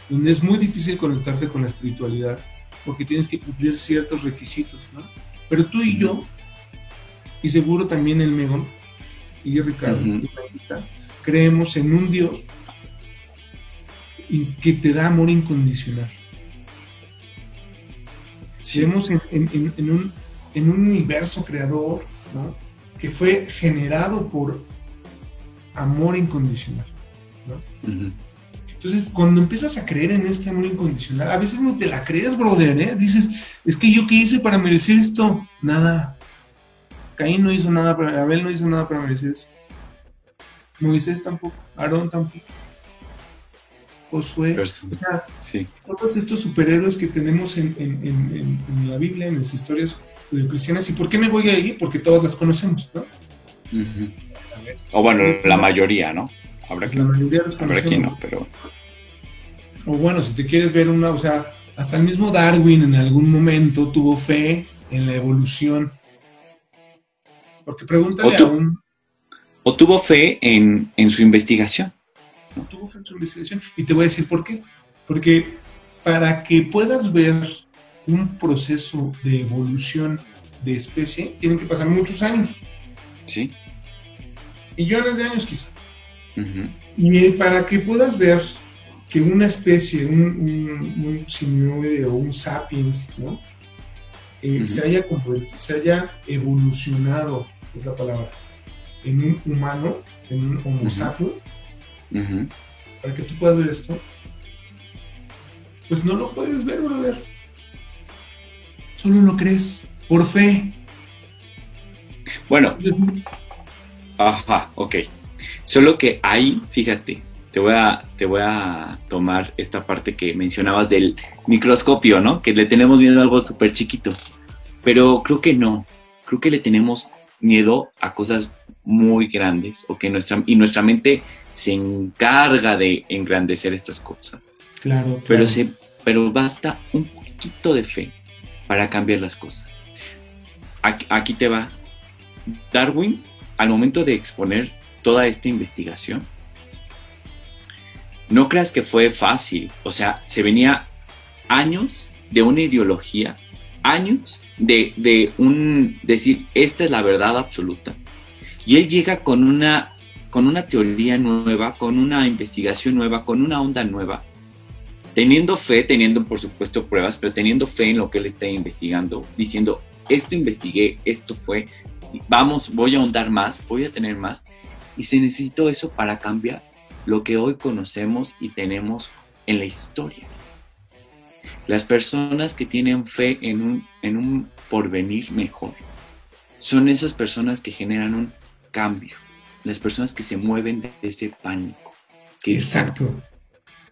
donde es muy difícil conectarte con la espiritualidad, porque tienes que cumplir ciertos requisitos, ¿no? Pero tú y yo, y seguro también el Megon y Ricardo, Ujú. y Marita, creemos en un Dios y que te da amor incondicional. Sí. Creemos en, en- en- en un, en un universo creador, ¿no? Que fue generado por amor incondicional. Entonces, cuando empiezas a creer en este amor incondicional, a veces no te la crees, brother, ¿eh? Dices, es que yo qué hice para merecer esto? Nada. Caín no hizo nada para, Abel no hizo nada para merecer eso. Moisés tampoco, Aarón tampoco. Josué. Sí. todos estos superhéroes que tenemos en, en- en- en- en la Biblia, en las historias cristianas. ¿Y por qué me voy a ir? Porque todas las conocemos, ¿no? O bueno, la mayoría, ¿no? Habrá Pues que, la mayoría las habrá no, pero O bueno, si te quieres ver una, o sea, hasta el mismo Darwin en algún momento tuvo fe en la evolución. Porque pregúntale O a un... o tuvo fe en, en su investigación. Tuvo. Y te voy a decir por qué. Porque para que puedas ver un proceso de evolución de especie, tienen que pasar muchos años. Sí. Millones de años quizá. Y para que puedas ver que una especie, un, un, un simioide o un sapiens, ¿no? Eh, se, haya se haya evolucionado, es la palabra, en un humano, en un homo Ujú. sapiens, Para que tú puedas ver esto, pues no lo puedes ver, brother. Solo lo crees, por fe. Bueno, Ajá, ok. Solo que ahí, fíjate, te voy a, te voy a tomar esta parte que mencionabas del microscopio, ¿no? Que le tenemos miedo a algo súper chiquito. Pero creo que no. Creo que le tenemos miedo a cosas muy grandes o que nuestra, y nuestra mente se encarga de engrandecer estas cosas. Claro, Pero, se, pero basta un poquito de fe para cambiar las cosas. Aquí, aquí te va. Darwin, al momento de exponer toda esta investigación, no creas que fue fácil. O sea, se venía años de una ideología, años de, de un decir, esta es la verdad absoluta. Y él llega con una, con una teoría nueva, con una investigación nueva, con una onda nueva, teniendo fe, teniendo por supuesto pruebas, pero teniendo fe en lo que él está investigando, diciendo, esto investigué, esto fue, vamos, voy a ahondar más, voy a tener más, y se necesitó eso para cambiar lo que hoy conocemos y tenemos en la historia. Las personas que tienen fe en un, en un porvenir mejor son esas personas que generan un cambio, las personas que se mueven de ese pánico. Que Exacto.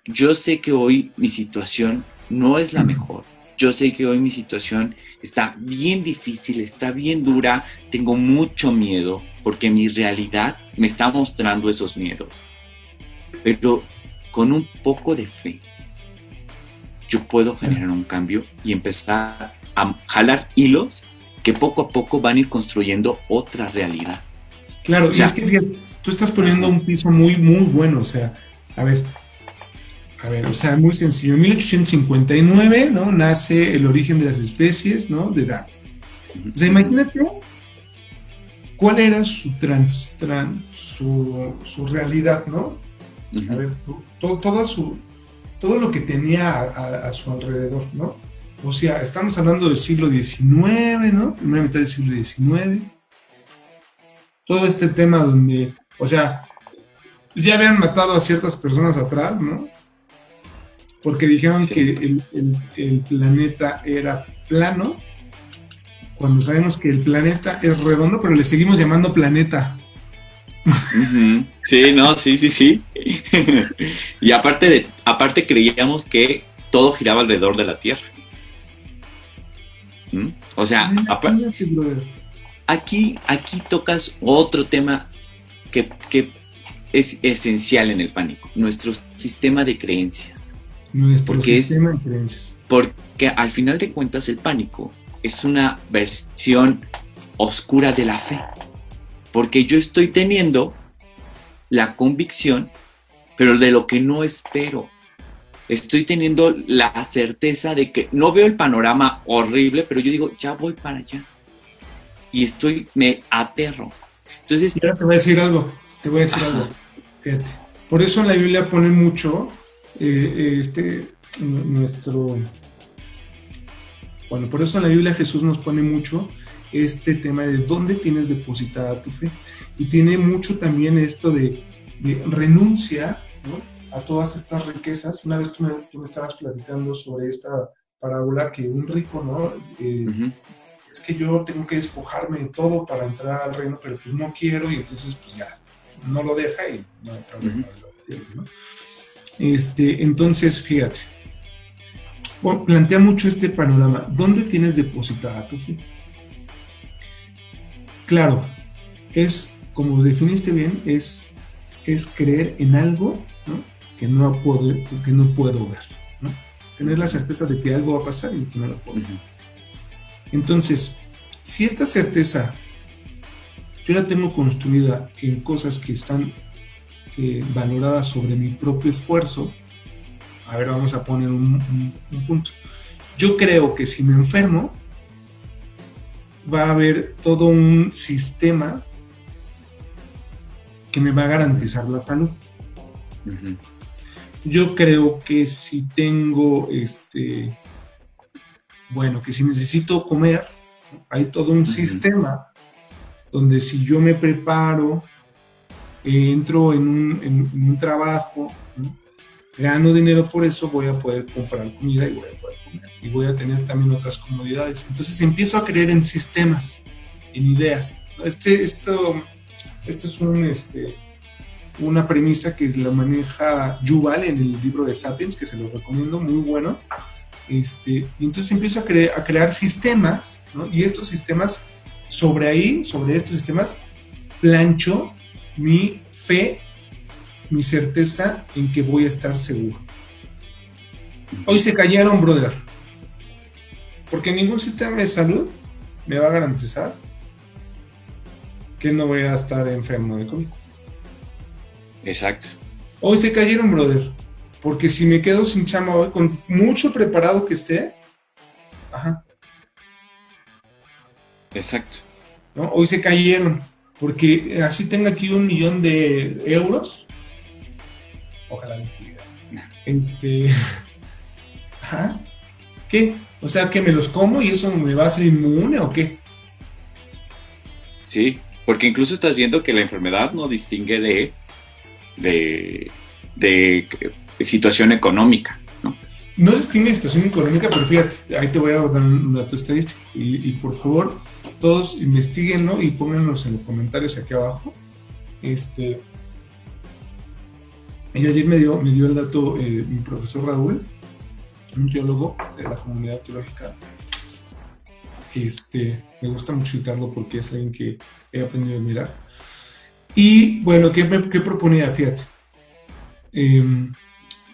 yo sé que hoy mi situación no es la mejor. Yo sé que hoy mi situación está bien difícil, está bien dura, tengo mucho miedo porque mi realidad me está mostrando esos miedos. Pero con un poco de fe, yo puedo generar un cambio y empezar a jalar hilos que poco a poco van a ir construyendo otra realidad. Claro, O sea- y es que fíjate, tú estás poniendo un piso muy, muy bueno, o sea, a ver, a ver, o sea, muy sencillo. En 1859, ¿no? Nace el origen de las especies, ¿no? De Darwin. O sea, imagínate cuál era su trans, tran- su, su realidad, ¿no? A ver, todo, toda su, todo lo que tenía a, a- a su alrededor, ¿no? O sea, estamos hablando del siglo XIX, ¿no? Primera mitad del siglo XIX. Todo este tema donde, o sea, ya habían matado a ciertas personas atrás, ¿no? Porque dijeron Sí. que el, el- el planeta era plano, cuando sabemos que el planeta es redondo, pero le seguimos llamando planeta. Sí, no, sí, sí, sí. <laughs> y aparte de, aparte creíamos que todo giraba alrededor de la Tierra. ¿Mm? O sea, aquí, aquí tocas otro tema que, que es esencial en el pánico, nuestro sistema de creencias. Nuestro Porque es- sistema de creencias. Porque al final de cuentas el pánico es una versión oscura de la fe. Porque yo estoy teniendo la convicción, pero de lo que no espero. Estoy teniendo la certeza de que no veo el panorama horrible, pero yo digo, ya voy para allá. Y estoy, me aterro. Entonces, ahora te voy a decir algo, te voy a decir Ajá. algo. Fíjate. Por eso en la Biblia ponen mucho eh, eh, este nu- nuestro bueno, por eso en la Biblia Jesús nos pone mucho este tema de dónde tienes depositada tu fe. Y tiene mucho también esto de, de renuncia ¿no? a todas estas riquezas. Una vez tú me, tú me estabas platicando sobre esta parábola que un rico, ¿no? Eh, es que yo tengo que despojarme de todo para entrar al reino, pero pues no quiero y entonces pues ya, no lo deja y no entra al reino ¿no? Este, entonces, fíjate, plantea mucho este panorama. ¿Dónde tienes depositada tu fe? Claro, es, como definiste bien, es, es creer en algo ¿no? que, no puedo, que no puedo ver. ¿no? Tener la certeza de que algo va a pasar y que no lo puedo ver. Entonces, si esta certeza yo la tengo construida en cosas que están eh, valoradas sobre mi propio esfuerzo, a ver, vamos a poner un, un- un punto. Yo creo que si me enfermo, va a haber todo un sistema que me va a garantizar la salud. Yo creo que si tengo, este, bueno, que si necesito comer, hay todo un sistema donde si yo me preparo, eh, entro en un, en- en un trabajo. Gano dinero por eso, voy a poder comprar comida y voy a poder comer. Y voy a tener también otras comodidades. Entonces empiezo a creer en sistemas, en ideas. Este, esto, esto es un, este, una premisa que la maneja Yuval en el libro de Sapiens, que se lo recomiendo, muy bueno. Este, y entonces empiezo a, cre- a crear sistemas, ¿no? y estos sistemas, sobre ahí, sobre estos sistemas, plancho mi fe, mi certeza en que voy a estar seguro. Hoy se cayeron, brother, porque ningún sistema de salud me va a garantizar que no voy a estar enfermo de COVID. Exacto. Hoy se cayeron, brother. Porque si me quedo sin chama hoy, con mucho preparado que esté, ajá, Exacto. ¿no? Hoy se cayeron. Porque así tenga aquí un millón de euros. Ojalá no estuviera. Este. <laughs> Ajá. ¿Qué? O sea, que me los como y eso me va a hacer inmune o qué? Sí, porque incluso estás viendo que la enfermedad no distingue de, de, de situación económica, ¿no? No distingue situación económica, pero fíjate, ahí te voy a dar un dato estadístico. Y, y por favor, todos investiguenlo y pónganlos en los comentarios aquí abajo. Este. Y ayer me dio, me dio el dato eh, mi profesor Raúl, un teólogo de la comunidad teológica. Este, me gusta mucho citarlo porque es alguien que he aprendido a admirar. Y bueno, ¿qué, qué proponía? Fíjate. Em,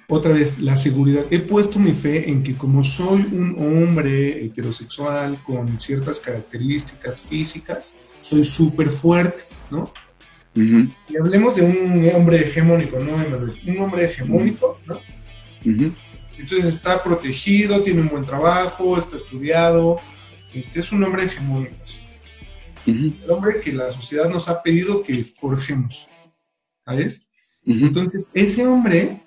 otra vez, la seguridad. He puesto mi fe en que como soy un hombre heterosexual con ciertas características físicas, soy súper fuerte, ¿no? Y hablemos de un hombre hegemónico, ¿no, Emanuel? Un hombre hegemónico, ¿no? Entonces está protegido, tiene un buen trabajo, está estudiado, este es un hombre hegemónico. El hombre que la sociedad nos ha pedido que forjemos, ¿sabes? Entonces, ese hombre,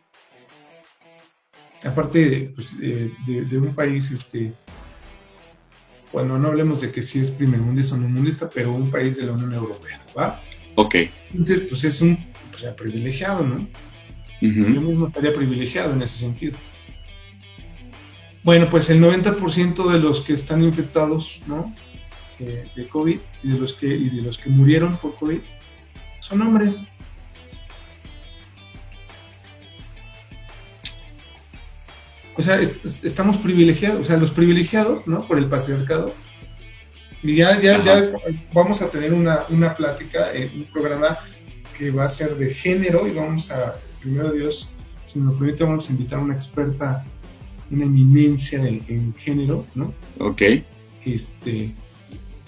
aparte de, pues, de- de- de un país, este, bueno, no hablemos de que si es primer mundista o no mundista, pero un país de la Unión Europea, ¿va? Ok. Entonces, pues es un o sea, privilegiado, ¿no? Yo mismo estaría privilegiado en ese sentido. Bueno, pues el 90% de los que están infectados, ¿no? Eh, de COVID y de los que y de los que murieron por COVID son hombres. o sea, est- estamos privilegiados, o sea, los privilegiados, ¿no? Por el patriarcado. Y ya, ya, ya vamos a tener una, una plática, eh, un programa que va a ser de género y vamos a, primero Dios, si nos lo permite, vamos a invitar a una experta, una eminencia del, en género, ¿no? Ok. Este,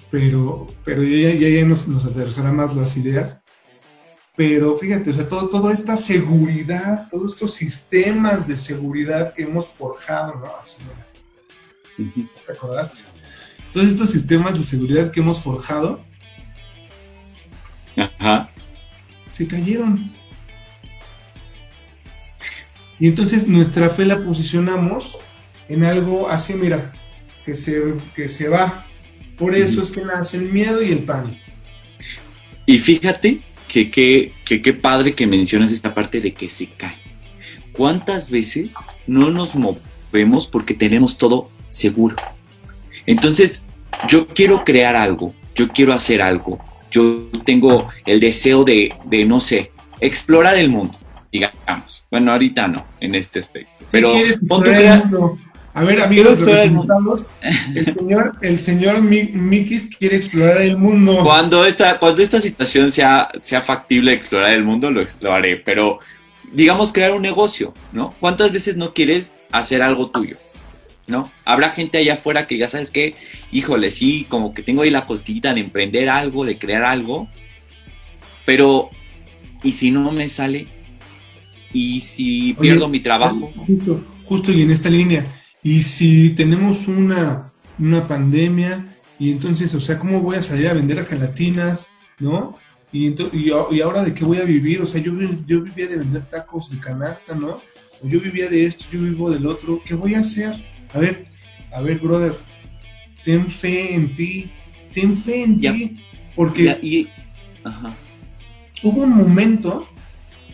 pero, pero ya, ya, ya nos, nos aterrizará más las ideas. Pero fíjate, o sea, todo, toda esta seguridad, todos estos sistemas de seguridad que hemos forjado, ¿no? Así, Ujú. Todos estos sistemas de seguridad que hemos forjado Ajá. se cayeron. Y entonces nuestra fe la posicionamos en algo así, mira, que se, que se va. Por eso es que nace el miedo y el pánico. Y fíjate que qué que, qué padre que mencionas esta parte de que se cae. ¿Cuántas veces no nos movemos porque tenemos todo seguro? Entonces, yo quiero crear algo, yo quiero hacer algo, yo tengo el deseo de, de no sé, explorar el mundo, digamos. Bueno, ahorita no, en este aspecto. Pero. A ver, amigos, el señor, el señor Mi- Mikis quiere explorar el mundo. Cuando esta, cuando esta situación sea, sea factible explorar el mundo, lo, lo haré. Pero, digamos, crear un negocio, ¿no? ¿Cuántas veces no quieres hacer algo tuyo? ¿No? Habrá gente allá afuera que ya sabes que, híjole, sí, como que tengo ahí la cosquillita de emprender algo, de crear algo. Pero, ¿y si no me sale? ¿Y si Oye, pierdo mi trabajo? Justo, justo y en esta línea. Y si tenemos una, una pandemia, y entonces, o sea, ¿cómo voy a salir a vender gelatinas? ¿No? Y, y, y ahora de qué voy a vivir? O sea, yo, yo vivía de vender tacos de canasta, ¿no? O yo vivía de esto, yo vivo del otro. ¿Qué voy a hacer? A ver, a ver, brother, ten fe en ti, ten fe en ti. Porque y- ajá. hubo un momento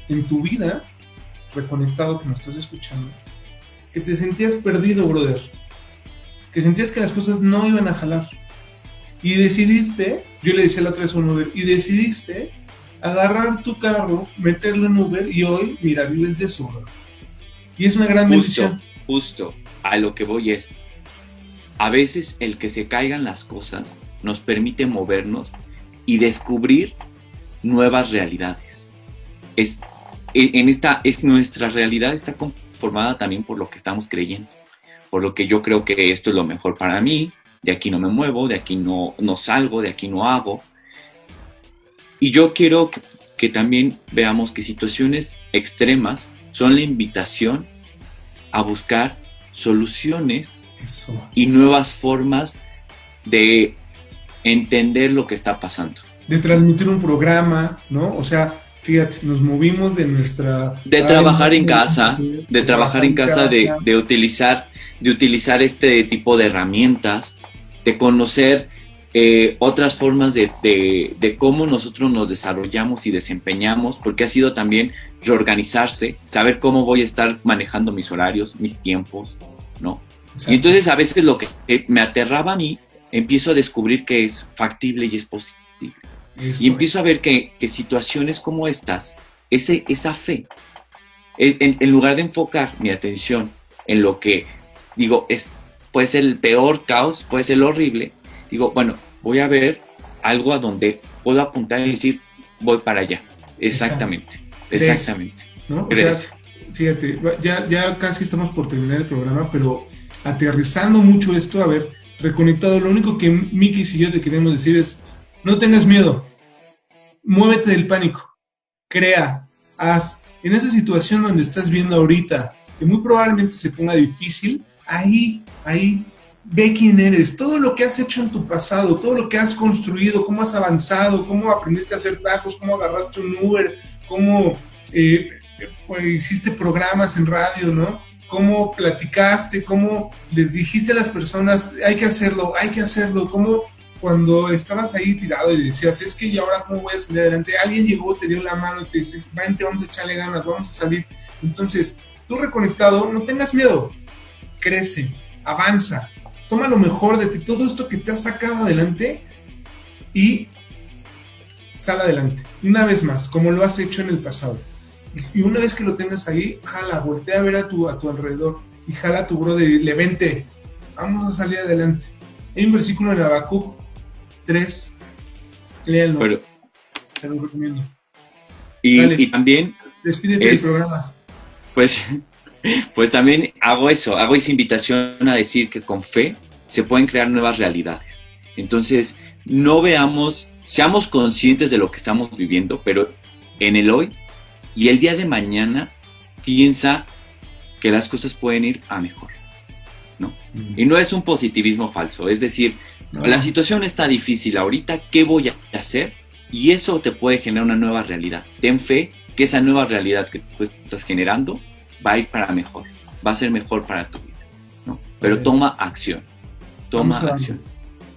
en tu vida, reconectado que nos estás escuchando, que te sentías perdido, brother. Que sentías que las cosas no iban a jalar. Y decidiste, yo le decía la otra vez a un Uber, y decidiste agarrar tu carro, meterlo en Uber y hoy, mira, vives de eso. Y es una gran Justo, bendición. justo, a lo que voy es, a veces el que se caigan las cosas nos permite movernos y descubrir nuevas realidades. Es, en esta, es, nuestra realidad está conformada también por lo que estamos creyendo, por lo que yo creo que esto es lo mejor para mí, de aquí no me muevo, de aquí no, no salgo, de aquí no hago. Y yo quiero que, que también veamos que situaciones extremas son la invitación a buscar soluciones Eso. y nuevas formas de entender lo que está pasando. De transmitir un programa, ¿no? O sea, fíjate, nos movimos de nuestra... De trabajar en casa, de trabajar en casa, de, de utilizar, de utilizar este tipo de herramientas, de conocer eh, otras formas de, de- de cómo nosotros nos desarrollamos y desempeñamos, porque ha sido también reorganizarse, saber cómo voy a estar manejando mis horarios, mis tiempos, ¿no? Exacto. Y entonces a veces lo que eh, me aterraba a mí, empiezo a descubrir que es factible y es posible. Eso Y empiezo es. a ver que, que situaciones como estas, ese, esa fe, e- en, en lugar de enfocar mi atención en lo que digo, es, puede ser el peor caos, puede ser lo horrible, digo, bueno, voy a ver algo a donde puedo apuntar y decir, voy para allá. Exactamente. Exactamente. ¿no? O sea, fíjate, ya, ya casi estamos por terminar el programa, pero aterrizando mucho esto, a ver, reconectado, lo único que Miki y yo te queremos decir es, no tengas miedo, muévete del pánico, crea, haz. En esa situación donde estás viendo ahorita, que muy probablemente se ponga difícil, ahí, ahí, ve quién eres, todo lo que has hecho en tu pasado, todo lo que has construido, cómo has avanzado, cómo aprendiste a hacer tacos, cómo agarraste un Uber, cómo eh, pues, hiciste programas en radio, ¿no? Cómo platicaste, cómo les dijiste a las personas, hay que hacerlo, hay que hacerlo, cómo cuando estabas ahí tirado y decías, es que y ahora cómo voy a salir adelante, alguien llegó, te dio la mano y te dice, vente, vamos a echarle ganas, vamos a salir. Entonces, tú reconectado, no tengas miedo, crece, avanza, toma lo mejor de todo esto que te ha sacado adelante y sal adelante. Una vez más, como lo has hecho en el pasado. Y una vez que lo tengas ahí, jala, voltea a ver a tu, a tu alrededor. y jala a tu brother y le vente, vamos a salir adelante. Hay un versículo en Habacuc 3, léanlo, Pero, te lo recomiendo. y, Dale. y también, Despídete Es- del programa. pues, <laughs> pues también hago eso, hago esa invitación a decir que con fe se pueden crear nuevas realidades. Entonces, no veamos, seamos conscientes de lo que estamos viviendo, pero en el hoy y el día de mañana piensa que las cosas pueden ir a mejor. ¿no? Y no es un positivismo falso, es decir, No. la situación está difícil ahorita, ¿qué voy a hacer? Y eso te puede generar una nueva realidad. Ten fe que esa nueva realidad que tú estás generando va a ir para mejor, va a ser mejor para tu vida. ¿no? Pero toma acción, toma acción.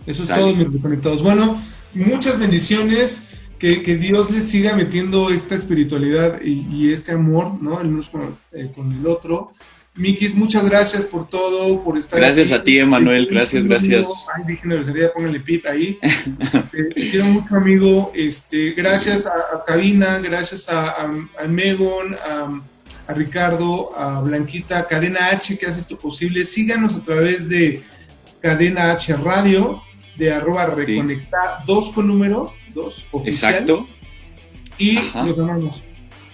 Eso es todo, mis reconectados. Bueno, muchas bendiciones. Que, que Dios les siga metiendo esta espiritualidad y, y este amor, ¿no? El uno con, eh, con el otro. Mikis, muchas gracias por todo, por estar Gracias aquí. a ti, Emanuel, gracias, gracias. Ay, dije grosería, póngale pip ahí. Te, <laughs> te quiero mucho, amigo. Este, gracias a, a Cabina, gracias a, a, a Megon, a, a Ricardo, a Blanquita, a Cadena H que hace esto posible. Síganos a través de Cadena H Radio, de arroba reconecta, dos con número, dos oficial. Exacto. Y Ajá. los amamos.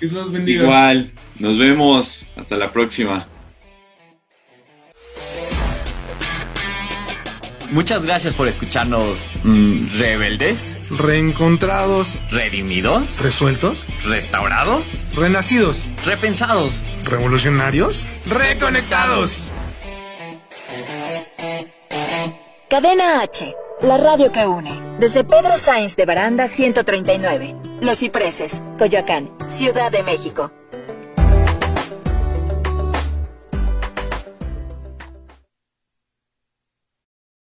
Que Dios los bendiga. Igual, nos vemos, hasta la próxima. Muchas gracias por escucharnos. mm, rebeldes, Reencontrados, redimidos, resueltos, restaurados, renacidos, repensados. revolucionarios, reconectados. Cadena H, la radio que une. Desde Pedro Sáenz de Baranda 139, Los Cipreses, Coyoacán, Ciudad de México.